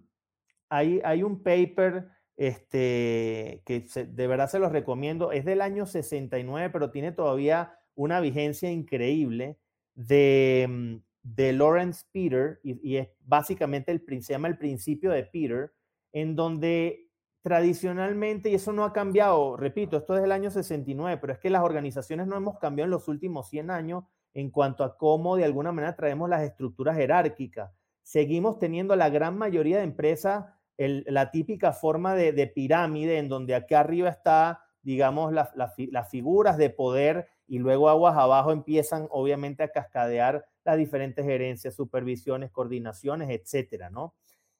Speaker 3: hay, hay un paper este, que de verdad se los recomiendo, es del año 69, pero tiene todavía una vigencia increíble de, mm, de Lawrence Peter, y, es básicamente el, se llama el principio de Peter, en donde tradicionalmente, y eso no ha cambiado, repito, esto es del año 69, pero es que las organizaciones no hemos cambiado en los últimos 100 años en cuanto a cómo de alguna manera traemos las estructuras jerárquicas. Seguimos teniendo la gran mayoría de empresas la típica forma de, pirámide en donde acá arriba está, digamos, las figuras de poder y luego aguas abajo empiezan obviamente a cascadear las diferentes gerencias, supervisiones, coordinaciones, etcétera, ¿no?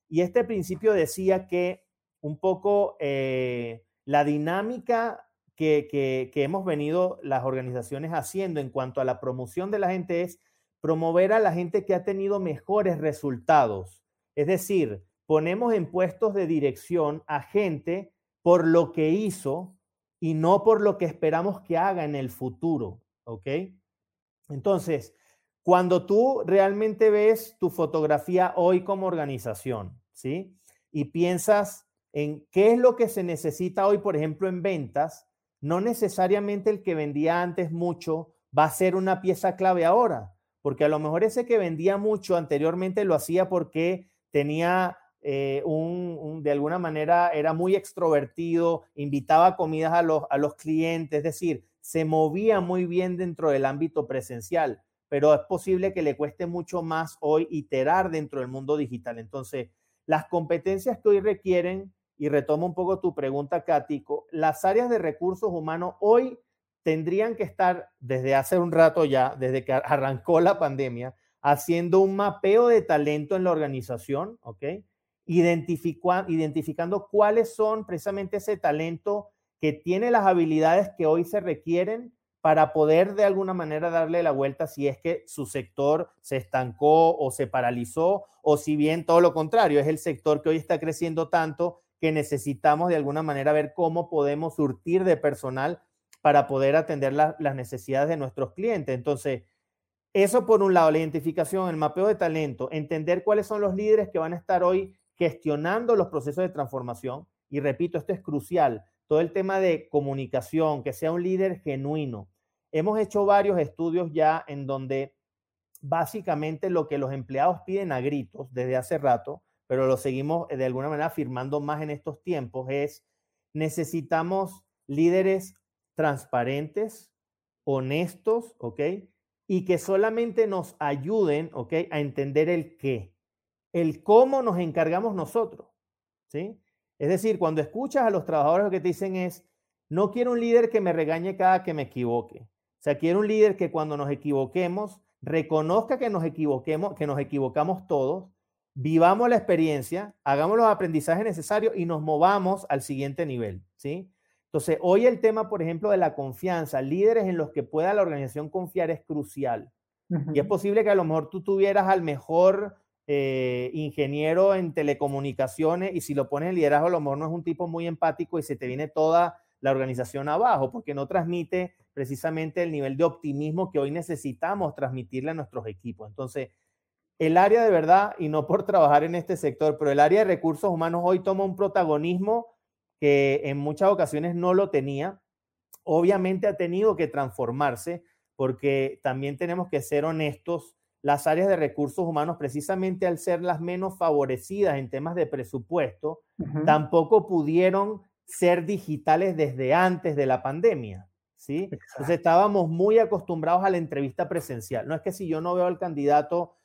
Speaker 3: Y este principio decía que un poco eh, la dinámica que, hemos venido las organizaciones haciendo en cuanto a la promoción de la gente es promover a la gente que ha tenido mejores resultados. Es decir, ponemos en puestos de dirección a gente por lo que hizo y no por lo que esperamos que haga en el futuro. ¿Ok? Entonces, cuando tú realmente ves tu fotografía hoy como organización, ¿sí? Y piensas en qué es lo que se necesita hoy, por ejemplo, en ventas, no necesariamente el que vendía antes mucho va a ser una pieza clave ahora, porque a lo mejor ese que vendía mucho anteriormente lo hacía porque tenía eh, un, de alguna manera, era muy extrovertido, invitaba comidas a los, a los clientes, es decir, se movía muy bien dentro del ámbito presencial, pero es posible que le cueste mucho más hoy iterar dentro del mundo digital. Entonces, las competencias que hoy requieren y retomo un poco tu pregunta, Cático, las áreas de recursos humanos hoy tendrían que estar desde hace un rato ya, desde que arrancó la pandemia, haciendo un mapeo de talento en la organización, ¿ok? identificando cuáles son precisamente ese talento que tiene las habilidades que hoy se requieren para poder de alguna manera darle la vuelta si es que su sector se estancó o se paralizó, o si bien todo lo contrario, es el sector que hoy está creciendo tanto que necesitamos de alguna manera ver cómo podemos surtir de personal para poder atender las necesidades de nuestros clientes. Entonces, eso por un lado, la identificación, el mapeo de talento, entender cuáles son los líderes que van a estar hoy gestionando los procesos de transformación. Y repito, esto es crucial. Todo el tema de comunicación, que sea un líder genuino. Hemos hecho varios estudios ya en donde básicamente lo que los empleados piden a gritos desde hace rato pero lo seguimos eh, de alguna manera afirmando más en estos tiempos, es necesitamos líderes transparentes, honestos, ¿ok? Y que solamente nos ayuden, ¿ok? A entender el qué. El cómo nos encargamos nosotros, ¿sí? Es decir, cuando escuchas a los trabajadores lo que te dicen es, no quiero un líder que me regañe cada que me equivoque. O sea, quiero un líder que cuando nos equivoquemos, reconozca que nos equivoquemos, que nos equivocamos todos, vivamos la experiencia, hagamos los aprendizajes necesarios y nos movamos al siguiente nivel, ¿sí? Entonces, hoy el tema, por ejemplo, de la confianza, líderes en los que pueda la organización confiar es crucial. Y es posible que a lo mejor tú tuvieras al mejor eh, ingeniero en telecomunicaciones y si lo pones en liderazgo, a lo mejor no es un tipo muy empático y se te viene toda la organización abajo, porque no transmite precisamente el nivel de optimismo que hoy necesitamos transmitirle a nuestros equipos. Entonces, el área de verdad, y no por trabajar en este sector, pero el área de recursos humanos hoy toma un protagonismo que en muchas ocasiones no lo tenía. Obviamente ha tenido que transformarse porque también tenemos que ser honestos las áreas de recursos humanos, precisamente al ser las menos favorecidas en temas de presupuesto, tampoco pudieron ser digitales desde antes de la pandemia. ¿sí? Entonces estábamos muy acostumbrados a la entrevista presencial. No es que si yo no veo al candidato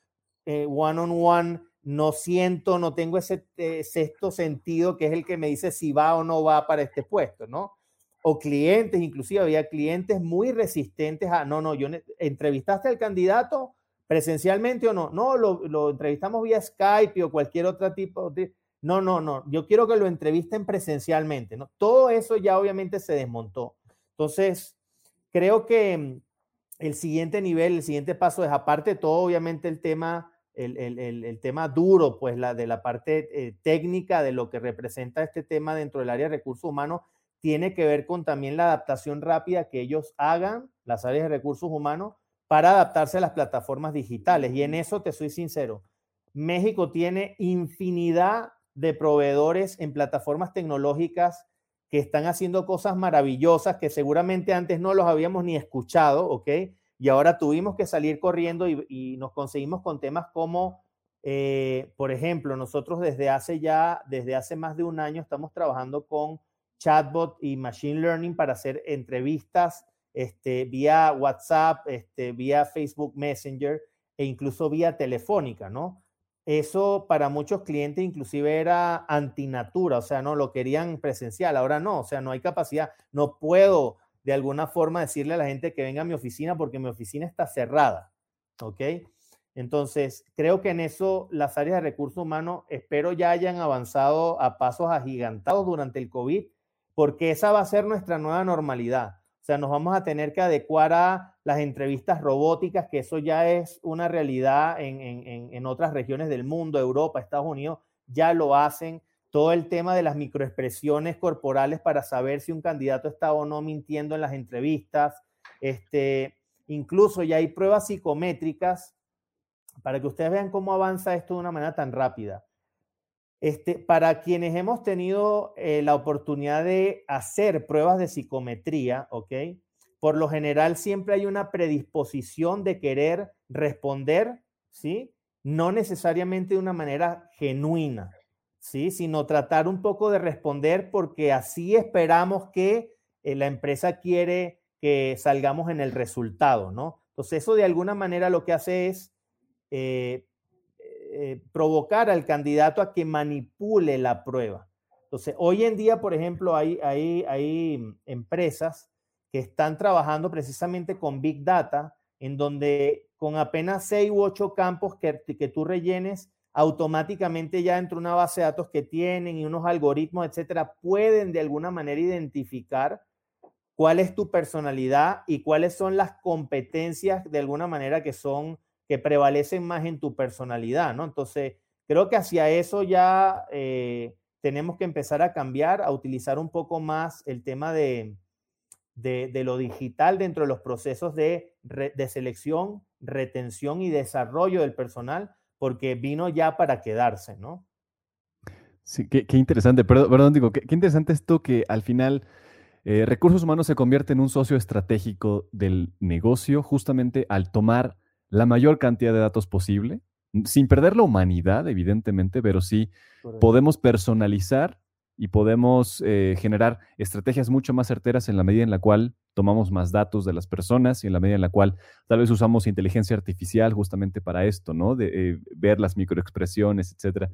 Speaker 3: eh, one on one, no siento, no tengo ese eh, sexto sentido que es el que me dice si va o no va para este puesto, ¿no? O clientes, inclusive había clientes muy resistentes a, no, no, yo entrevistaste al candidato, presencialmente o no. No, lo, entrevistamos vía Skype o cualquier otro tipo de... No, no, no. Yo quiero que lo entrevisten presencialmente. ¿no? Todo eso ya obviamente se desmontó. Entonces, creo que mm, el siguiente nivel, el siguiente paso es, aparte de todo, obviamente, el tema, el, tema duro, pues la de la parte eh, técnica de lo que representa este tema dentro del área de recursos humanos, tiene que ver con también la adaptación rápida que ellos hagan, las áreas de recursos humanos, para adaptarse a las plataformas digitales. Y en eso te soy sincero, México tiene infinidad de proveedores en plataformas tecnológicas que están haciendo cosas maravillosas que seguramente antes no los habíamos ni escuchado, ¿ok? Y ahora tuvimos que salir corriendo y, nos conseguimos con temas como, eh, por ejemplo, nosotros desde hace ya, desde hace más de un año estamos trabajando con chatbot y machine learning para hacer entrevistas este, vía WhatsApp, este, vía Facebook Messenger e incluso vía telefónica, ¿no? Eso para muchos clientes inclusive era antinatura, o sea, no lo querían presencial, ahora no, o sea, no hay capacidad, no puedo de alguna forma decirle a la gente que venga a mi oficina porque mi oficina está cerrada, ¿ok? Entonces, creo que en eso las áreas de recursos humanos espero ya hayan avanzado a pasos agigantados durante el COVID, porque esa va a ser nuestra nueva normalidad. O sea, nos vamos a tener que adecuar a las entrevistas robóticas, que eso ya es una realidad en, otras regiones del mundo, Europa, Estados Unidos, ya lo hacen. Todo el tema de las microexpresiones corporales para saber si un candidato está o no mintiendo en las entrevistas. Este, incluso ya hay pruebas psicométricas para que ustedes vean cómo avanza esto de una manera tan rápida. Este, para quienes hemos tenido eh, la oportunidad de hacer pruebas de psicometría, ¿ok? Por lo general siempre hay una predisposición de querer responder, ¿sí? No necesariamente de una manera genuina, ¿sí? Sino tratar un poco de responder porque así esperamos que eh, la empresa quiere que salgamos en el resultado, ¿no? Entonces eso de alguna manera lo que hace es eh, eh, provocar al candidato a que manipule la prueba. Entonces, hoy en día, por ejemplo, hay, hay, hay empresas que están trabajando precisamente con Big Data, en donde con apenas seis u ocho campos que, que tú rellenes, automáticamente ya entre una base de datos que tienen y unos algoritmos, etcétera, pueden de alguna manera identificar cuál es tu personalidad y cuáles son las competencias de alguna manera que son que prevalecen más en tu personalidad, ¿no? Entonces, creo que hacia eso ya eh, tenemos que empezar a cambiar, a utilizar un poco más el tema de, de, lo digital dentro de los procesos de, de, selección, retención y desarrollo del personal, porque vino ya para quedarse, ¿no?
Speaker 2: Sí, qué, interesante, perdón, perdón digo, qué, interesante esto que al final eh, recursos humanos se convierte en un socio estratégico del negocio justamente al tomar la mayor cantidad de datos posible, sin perder la humanidad, evidentemente, pero sí podemos personalizar y podemos eh, generar estrategias mucho más certeras en la medida en la cual tomamos más datos de las personas y en la medida en la cual tal vez usamos inteligencia artificial justamente para esto, ¿no? De eh, ver las microexpresiones, etcétera.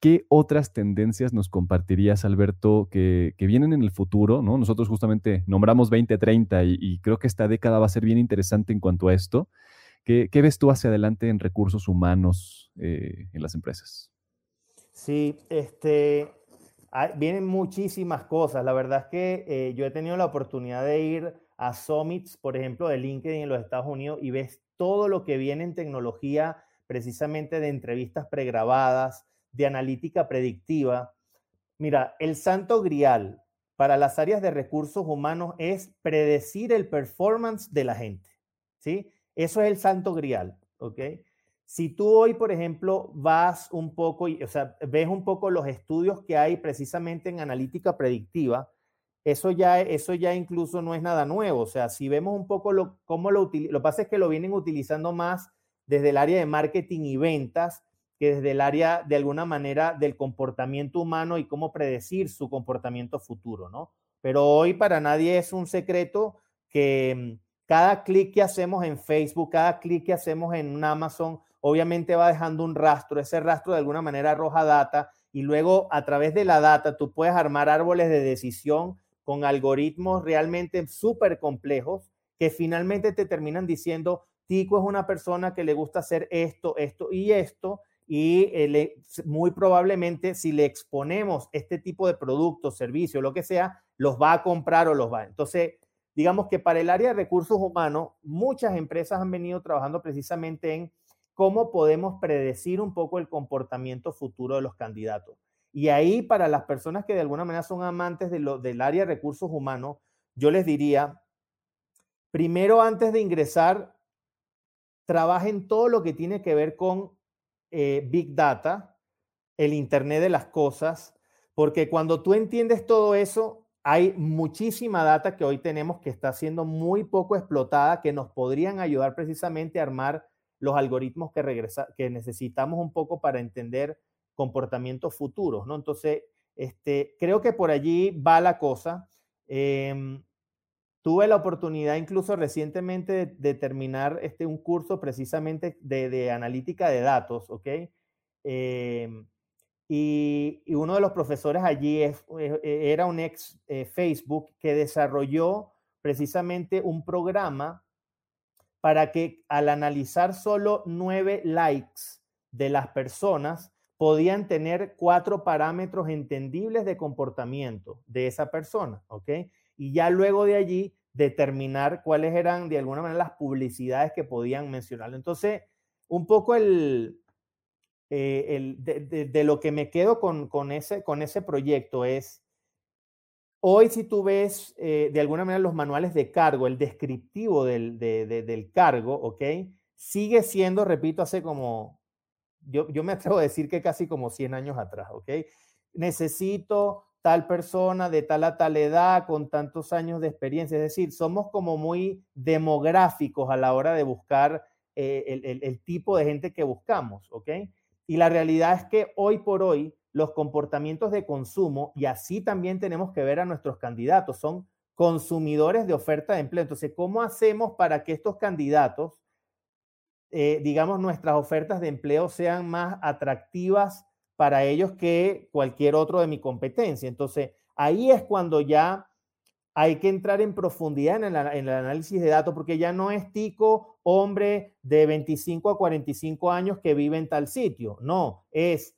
Speaker 2: ¿Qué otras tendencias nos compartirías, Alberto, que, vienen en el futuro? ¿no? Nosotros justamente nombramos 2030 y, y creo que esta década va a ser bien interesante en cuanto a esto. ¿Qué, ves tú hacia adelante en recursos humanos eh, en las empresas?
Speaker 3: Sí, este, vienen muchísimas cosas. La verdad es que eh, yo he tenido la oportunidad de ir a summits, por ejemplo, de LinkedIn en los Estados Unidos y ves todo lo que viene en tecnología precisamente de entrevistas pregrabadas, de analítica predictiva. Mira, el santo grial para las áreas de recursos humanos es predecir el performance de la gente, ¿sí? Eso es el santo grial, ¿ok? Si tú hoy, por ejemplo, vas un poco, o sea, ves un poco los estudios que hay precisamente en analítica predictiva, eso ya, eso ya incluso no es nada nuevo. O sea, si vemos un poco lo, cómo lo utilizan, lo que pasa es que lo vienen utilizando más desde el área de marketing y ventas que desde el área, de alguna manera, del comportamiento humano y cómo predecir su comportamiento futuro, ¿no? Pero hoy para nadie es un secreto que mm, cada clic que hacemos en Facebook, cada clic que hacemos en Amazon, obviamente va dejando un rastro. Ese rastro de alguna manera arroja data y luego a través de la data tú puedes armar árboles de decisión con algoritmos realmente súper complejos que finalmente te terminan diciendo, Tico es una persona que le gusta hacer esto, esto y esto, y eh, muy probablemente si le exponemos este tipo de producto, servicio, lo que sea, los va a comprar o los va. Entonces, digamos que para el área de recursos humanos, muchas empresas han venido trabajando precisamente en cómo podemos predecir un poco el comportamiento futuro de los candidatos. Y ahí para las personas que de alguna manera son amantes del área de recursos humanos, yo les diría, primero antes de ingresar, trabajen todo lo que tiene que ver con eh, Big Data, el Internet de las Cosas, porque cuando tú entiendes todo eso, hay muchísima data que hoy tenemos que está siendo muy poco explotada, que nos podrían ayudar precisamente a armar los algoritmos que, regresa, que necesitamos un poco para entender comportamientos futuros, ¿no? Entonces, este, creo que por allí va la cosa. Em, tuve la oportunidad incluso recientemente de, terminar este, un curso precisamente de, analítica de datos, ¿ok? Em, y, uno de los profesores allí es, e, e, era un ex eh, Facebook que desarrolló precisamente un programa para que al analizar solo nueve likes de las personas, podían tener cuatro parámetros entendibles de comportamiento de esa persona, ¿ok? Y ya luego de allí determinar cuáles eran de alguna manera las publicidades que podían mencionar. Entonces, un poco el, eh, de, lo que me quedo con, ese, con ese proyecto es, hoy si tú ves eh, de alguna manera los manuales de cargo, el descriptivo del, del cargo, ¿ok? Sigue siendo, repito, hace como yo, me atrevo a decir que casi como 100 años atrás, ¿ok? Necesito tal persona de tal a tal edad con tantos años de experiencia. Es decir, somos como muy demográficos a la hora de buscar eh, el, tipo de gente que buscamos, ¿ok? Y la realidad es que hoy por hoy los comportamientos de consumo, y así también tenemos que ver a nuestros candidatos, son consumidores de oferta de empleo. Entonces, ¿cómo hacemos para que estos candidatos eh, digamos, nuestras ofertas de empleo sean más atractivas para ellos que cualquier otro de mi competencia. Entonces, ahí es cuando ya hay que entrar en profundidad en el, análisis de datos, porque ya no es tico hombre de 25 a 45 años que vive en tal sitio. No, es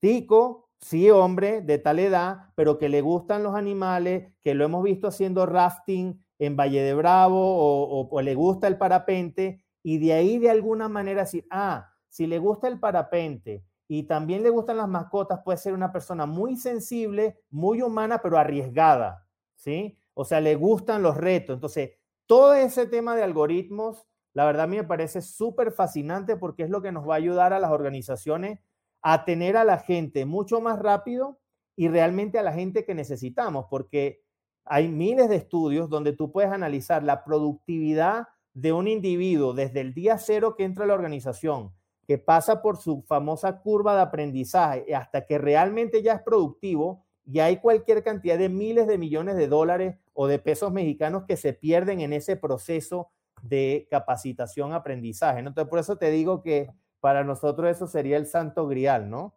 Speaker 3: tico, sí hombre de tal edad, pero que le gustan los animales, que lo hemos visto haciendo rafting en Valle de Bravo o le gusta el parapente y de ahí de alguna manera decir, ah, si le gusta el parapente y también le gustan las mascotas, puede ser una persona muy sensible, muy humana, pero arriesgada, ¿sí? O sea, le gustan los retos. Entonces, todo ese tema de algoritmos, la verdad me parece súper fascinante porque es lo que nos va a ayudar a las organizaciones a tener a la gente mucho más rápido y realmente a la gente que necesitamos, porque hay miles de estudios donde tú puedes analizar la productividad de un individuo desde el día cero que entra a la organización, que pasa por su famosa curva de aprendizaje hasta que realmente ya es productivo, y hay cualquier cantidad de miles de millones de dólares o de pesos mexicanos que se pierden en ese proceso de capacitación, aprendizaje. Entonces, por eso te digo que para nosotros eso sería el santo grial, ¿no?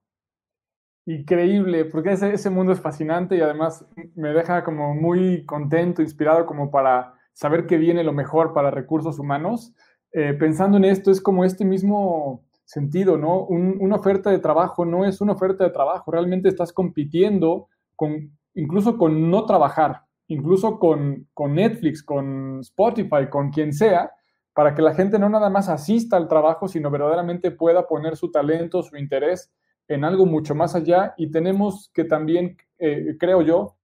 Speaker 1: Increíble, porque ese, mundo es fascinante y además me deja como muy contento, inspirado como para saber que viene lo mejor para recursos humanos. Eh, pensando en esto, es como este mismo sentido, ¿no? una oferta de trabajo no es una oferta de trabajo, realmente estás compitiendo con, incluso con no trabajar, incluso con, con Netflix, con Spotify, con quien sea, para que la gente no nada más asista al trabajo, sino verdaderamente pueda poner su talento, su interés en algo mucho más allá y tenemos que también, eh, creo yo,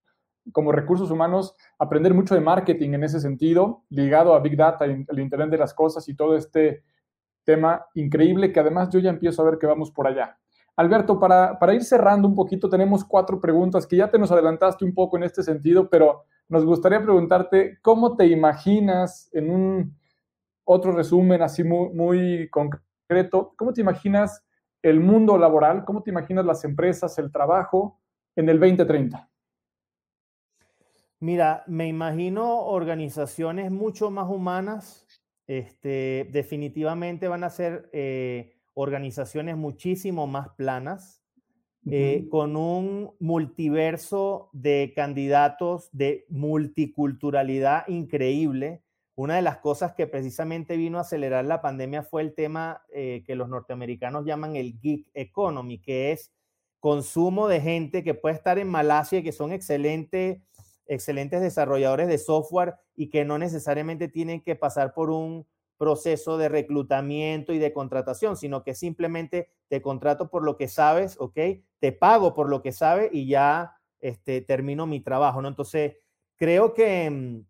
Speaker 1: como recursos humanos, aprender mucho de marketing en ese sentido, ligado a Big Data, el Internet de las Cosas y todo este tema increíble que además yo ya empiezo a ver que vamos por allá. Alberto, para, para ir cerrando un poquito, tenemos cuatro preguntas que ya te nos adelantaste un poco en este sentido, pero nos gustaría preguntarte cómo te imaginas en un otro resumen así muy, muy concreto, ¿cómo te imaginas el mundo laboral? ¿Cómo te imaginas las empresas, el trabajo en el 2030?
Speaker 3: Mira, me imagino organizaciones mucho más humanas. Este, definitivamente van a ser eh, organizaciones muchísimo más planas, eh, con un multiverso de candidatos de multiculturalidad increíble. Una de las cosas que precisamente vino a acelerar la pandemia fue el tema eh, que los norteamericanos llaman el gig economy, que es consumo de gente que puede estar en Malasia, que son excelentes excelentes desarrolladores de software y que no necesariamente tienen que pasar por un proceso de reclutamiento y de contratación, sino que simplemente te contrato por lo que sabes, ¿ok? Te pago por lo que sabes y ya este, termino mi trabajo, ¿no? Entonces, creo que, mm,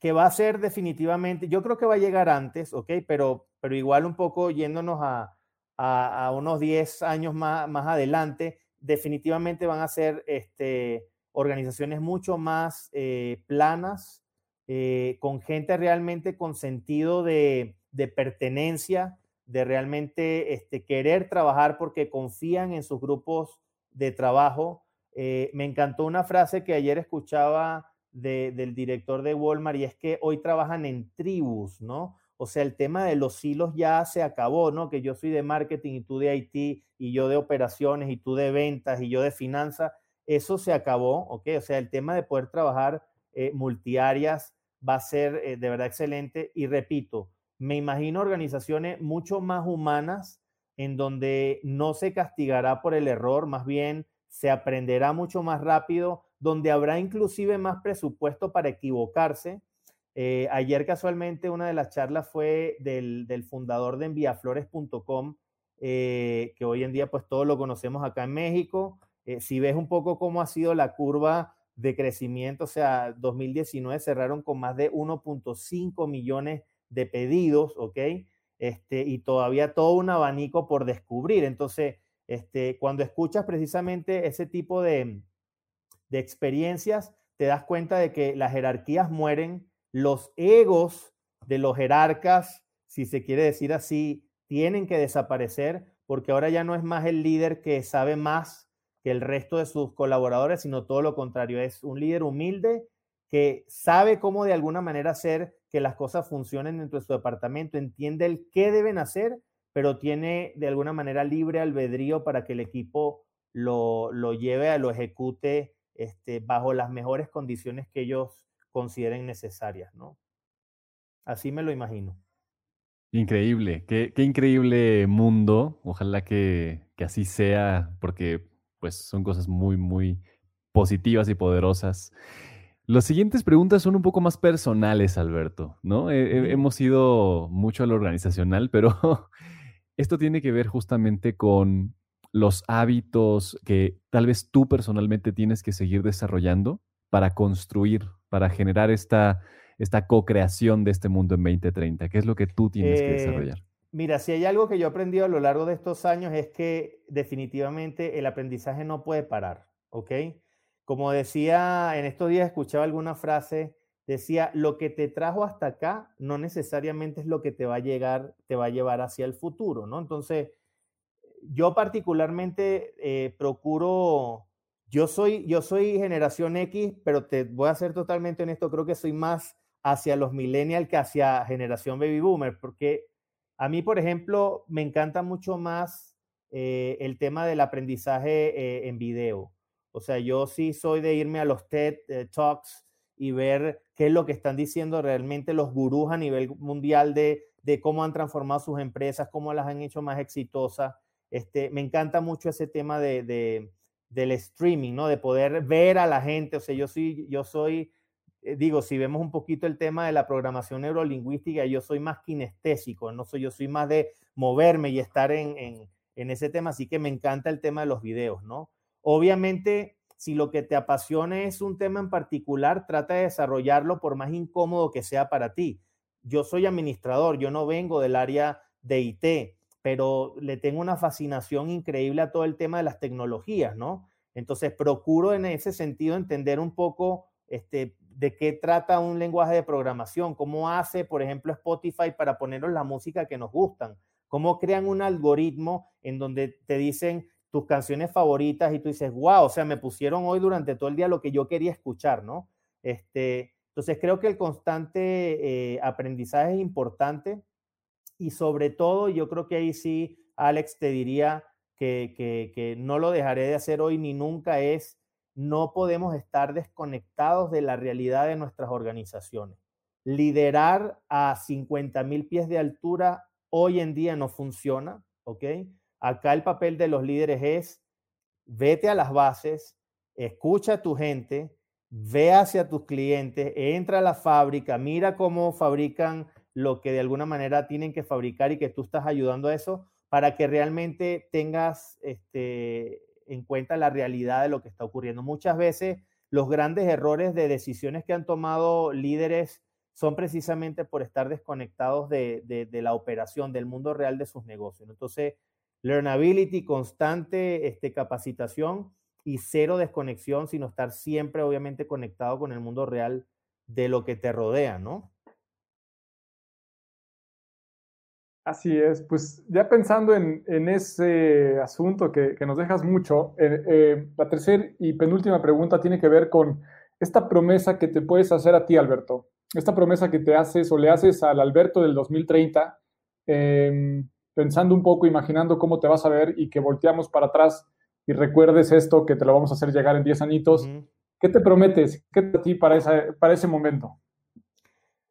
Speaker 3: que va a ser definitivamente, yo creo que va a llegar antes, ¿ok? Pero, pero igual un poco yéndonos a, a, unos 10 años más, más adelante, definitivamente van a ser este, organizaciones mucho más eh, planas, eh, con gente realmente con sentido de, pertenencia, de realmente este, querer trabajar porque confían en sus grupos de trabajo. Eh, me encantó una frase que ayer escuchaba del director de Walmart y es que hoy trabajan en tribus, ¿no? O sea, el tema de los hilos ya se acabó, ¿no? Que yo soy de marketing y tú de IT y yo de operaciones y tú de ventas y yo de finanzas eso se acabó, ¿ok? O sea, el tema de poder trabajar eh, multiáreas va a ser eh, de verdad excelente. Y repito, me imagino organizaciones mucho más humanas en donde no se castigará por el error, más bien se aprenderá mucho más rápido, donde habrá inclusive más presupuesto para equivocarse. Eh, ayer casualmente una de las charlas fue del, del fundador de enviaflores.com, que hoy en día pues todos lo conocemos acá en México. Eh, si ves un poco cómo ha sido la curva de crecimiento, o sea, 2019 cerraron con más de 1.5 millones de pedidos, ¿ok? Este, y todavía todo un abanico por descubrir. Entonces, este, cuando escuchas precisamente ese tipo de, de experiencias, te das cuenta de que las jerarquías mueren, los egos de los jerarcas, si se quiere decir así, tienen que desaparecer porque ahora ya no es más el líder que sabe más que el resto de sus colaboradores, sino todo lo contrario. Es un líder humilde que sabe cómo de alguna manera hacer que las cosas funcionen dentro de su departamento, entiende el qué deben hacer, pero tiene de alguna manera libre albedrío para que el equipo lo, lo lleve, lo ejecute este, bajo las mejores condiciones que ellos consideren necesarias, ¿no? Así me lo imagino.
Speaker 2: Increíble, qué, qué increíble mundo. Ojalá que, que así sea, porque pues son cosas muy, muy positivas y poderosas. Las siguientes preguntas son un poco más personales, Alberto, ¿no? hemos ido mucho a lo organizacional, pero esto tiene que ver justamente con los hábitos que tal vez tú personalmente tienes que seguir desarrollando para construir, para generar esta, esta co-creación de este mundo en 2030. ¿Qué es lo que tú tienes que eh, desarrollar?
Speaker 3: Mira, si hay algo que yo he aprendido a lo largo de estos años es que definitivamente el aprendizaje no puede parar, ¿ok? Como decía, en estos días escuchaba alguna frase, decía, lo que te trajo hasta acá no necesariamente es lo que te va a llegar, te va a llevar hacia el futuro, ¿no? Entonces, yo particularmente eh, procuro, yo soy, yo soy generación X, pero te voy a ser totalmente honesto, creo que soy más hacia los millennials que hacia generación baby boomer, porque a mí, por ejemplo, me encanta mucho más eh, el tema del aprendizaje eh, en video. O sea, yo sí soy de irme a los TED Talks y ver qué es lo que están diciendo realmente los gurús a nivel mundial de, cómo han transformado sus empresas, cómo las han hecho más exitosas. Este, me encanta mucho ese tema de, del streaming, ¿no? De poder ver a la gente. O sea, yo, soy, yo soy eh, digo, si vemos un poquito el tema de la programación neurolingüística, yo soy más kinestésico, no soy, yo soy más de moverme y estar en, en ese tema, así que me encanta el tema de los videos, ¿no? Obviamente, si lo que te apasiona es un tema en particular, trata de desarrollarlo por más incómodo que sea para ti. Yo soy administrador, yo no vengo del área de IT, pero le tengo una fascinación increíble a todo el tema de las tecnologías, ¿no? Entonces, procuro en ese sentido entender un poco este, de qué trata un lenguaje de programación, cómo hace, por ejemplo, Spotify para ponernos la música que nos gustan, cómo crean un algoritmo en donde te dicen tus canciones favoritas y tú dices, wow, o sea, me pusieron hoy durante todo el día lo que yo quería escuchar, ¿no? Este, entonces creo que el constante eh, aprendizaje es importante y sobre todo yo creo que ahí sí, Alex, te diría que, que, no lo dejaré de hacer hoy ni nunca es no podemos estar desconectados de la realidad de nuestras organizaciones. Liderar a 50 mil pies de altura hoy en día no funciona, ¿ok? Acá el papel de los líderes es vete a las bases, escucha a tu gente, ve hacia tus clientes, entra a la fábrica, mira cómo fabrican lo que de alguna manera tienen que fabricar y que tú estás ayudando a eso para que realmente tengas este, en cuenta la realidad de lo que está ocurriendo. Muchas veces los grandes errores de decisiones que han tomado líderes son precisamente por estar desconectados de, la operación, del mundo real de sus negocios. Entonces, learnability, constante este, capacitación y cero desconexión, sino estar siempre, obviamente, conectado con el mundo real de lo que te rodea, ¿no?
Speaker 1: Así es, pues ya pensando en, ese asunto que, nos dejas mucho, eh, eh, la tercera y penúltima pregunta tiene que ver con esta promesa que te puedes hacer a ti, Alberto. Esta promesa que te haces o le haces al Alberto del 2030, em, pensando un poco, imaginando cómo te vas a ver y que volteamos para atrás y recuerdes esto que te lo vamos a hacer llegar en 10 añitos. ¿Qué te prometes? ¿Qué te a ti para, para ese momento?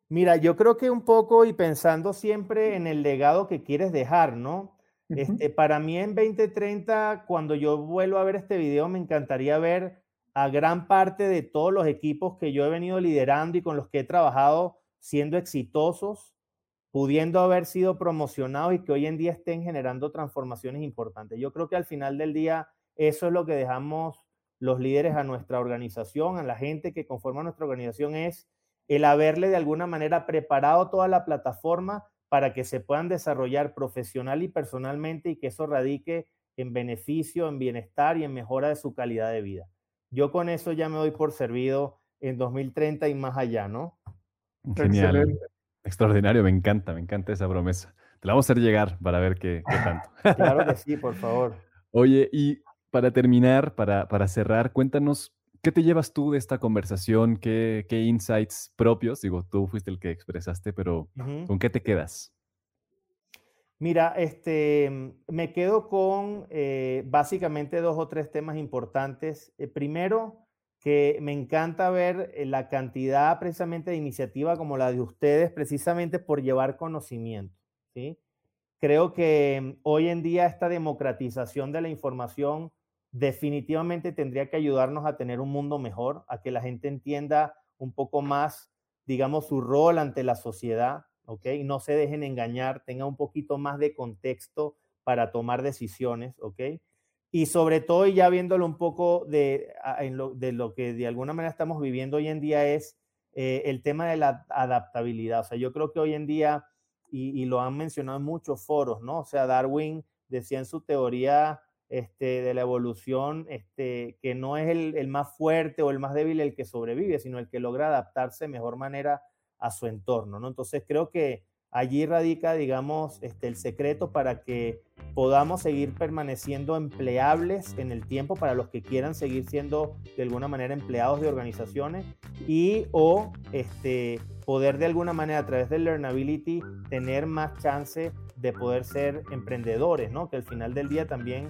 Speaker 3: Mira, yo creo que un poco y pensando siempre en el legado que quieres dejar, ¿no? Este, para mí en 2030, cuando yo vuelvo a ver este video, me encantaría ver a gran parte de todos los equipos que yo he venido liderando y con los que he trabajado siendo exitosos, pudiendo haber sido promocionados y que hoy en día estén generando transformaciones importantes. Yo creo que al final del día eso es lo que dejamos los líderes a nuestra organización, a la gente que conforma nuestra organización, es el haberle de alguna manera preparado toda la plataforma para que se puedan desarrollar profesional y personalmente y que eso radique en beneficio, en bienestar y en mejora de su calidad de vida. Yo con eso ya me doy por servido en 2030 y más allá, ¿no?
Speaker 2: Genial. Extraordinario, me encanta, me encanta esa promesa. Te la vamos a hacer llegar para ver qué, tanto.
Speaker 3: claro que sí, por favor.
Speaker 2: Oye, y para terminar, para, para cerrar, cuéntanos ¿Qué te llevas tú de esta conversación? ¿Qué, insights propios? Digo, tú fuiste el que expresaste, pero ¿con qué te quedas?
Speaker 3: Mira, este, me quedo con eh, básicamente dos o tres temas importantes. Eh, primero, que me encanta ver eh, la cantidad precisamente de iniciativa como la de ustedes, precisamente por llevar conocimiento. ¿sí? Creo que hoy en día esta democratización de la información definitivamente tendría que ayudarnos a tener un mundo mejor, a que la gente entienda un poco más, digamos, su rol ante la sociedad, ¿ok? Y no se dejen engañar, tenga un poquito más de contexto para tomar decisiones, ¿ok? Y sobre todo, ya viéndolo un poco de, lo, de lo que de alguna manera estamos viviendo hoy en día es eh, el tema de la adaptabilidad. O sea, yo creo que hoy en día, y, y lo han mencionado en muchos foros, ¿no? O sea, Darwin decía en su teoría este, de la evolución, este, que no es el, más fuerte o el más débil el que sobrevive, sino el que logra adaptarse de mejor manera a su entorno, ¿no? Entonces creo que allí radica, digamos, este, el secreto para que podamos seguir permaneciendo empleables en el tiempo para los que quieran seguir siendo de alguna manera empleados de organizaciones y o este, poder de alguna manera a través del learnability tener más chance de poder ser emprendedores, ¿no? Que al final del día también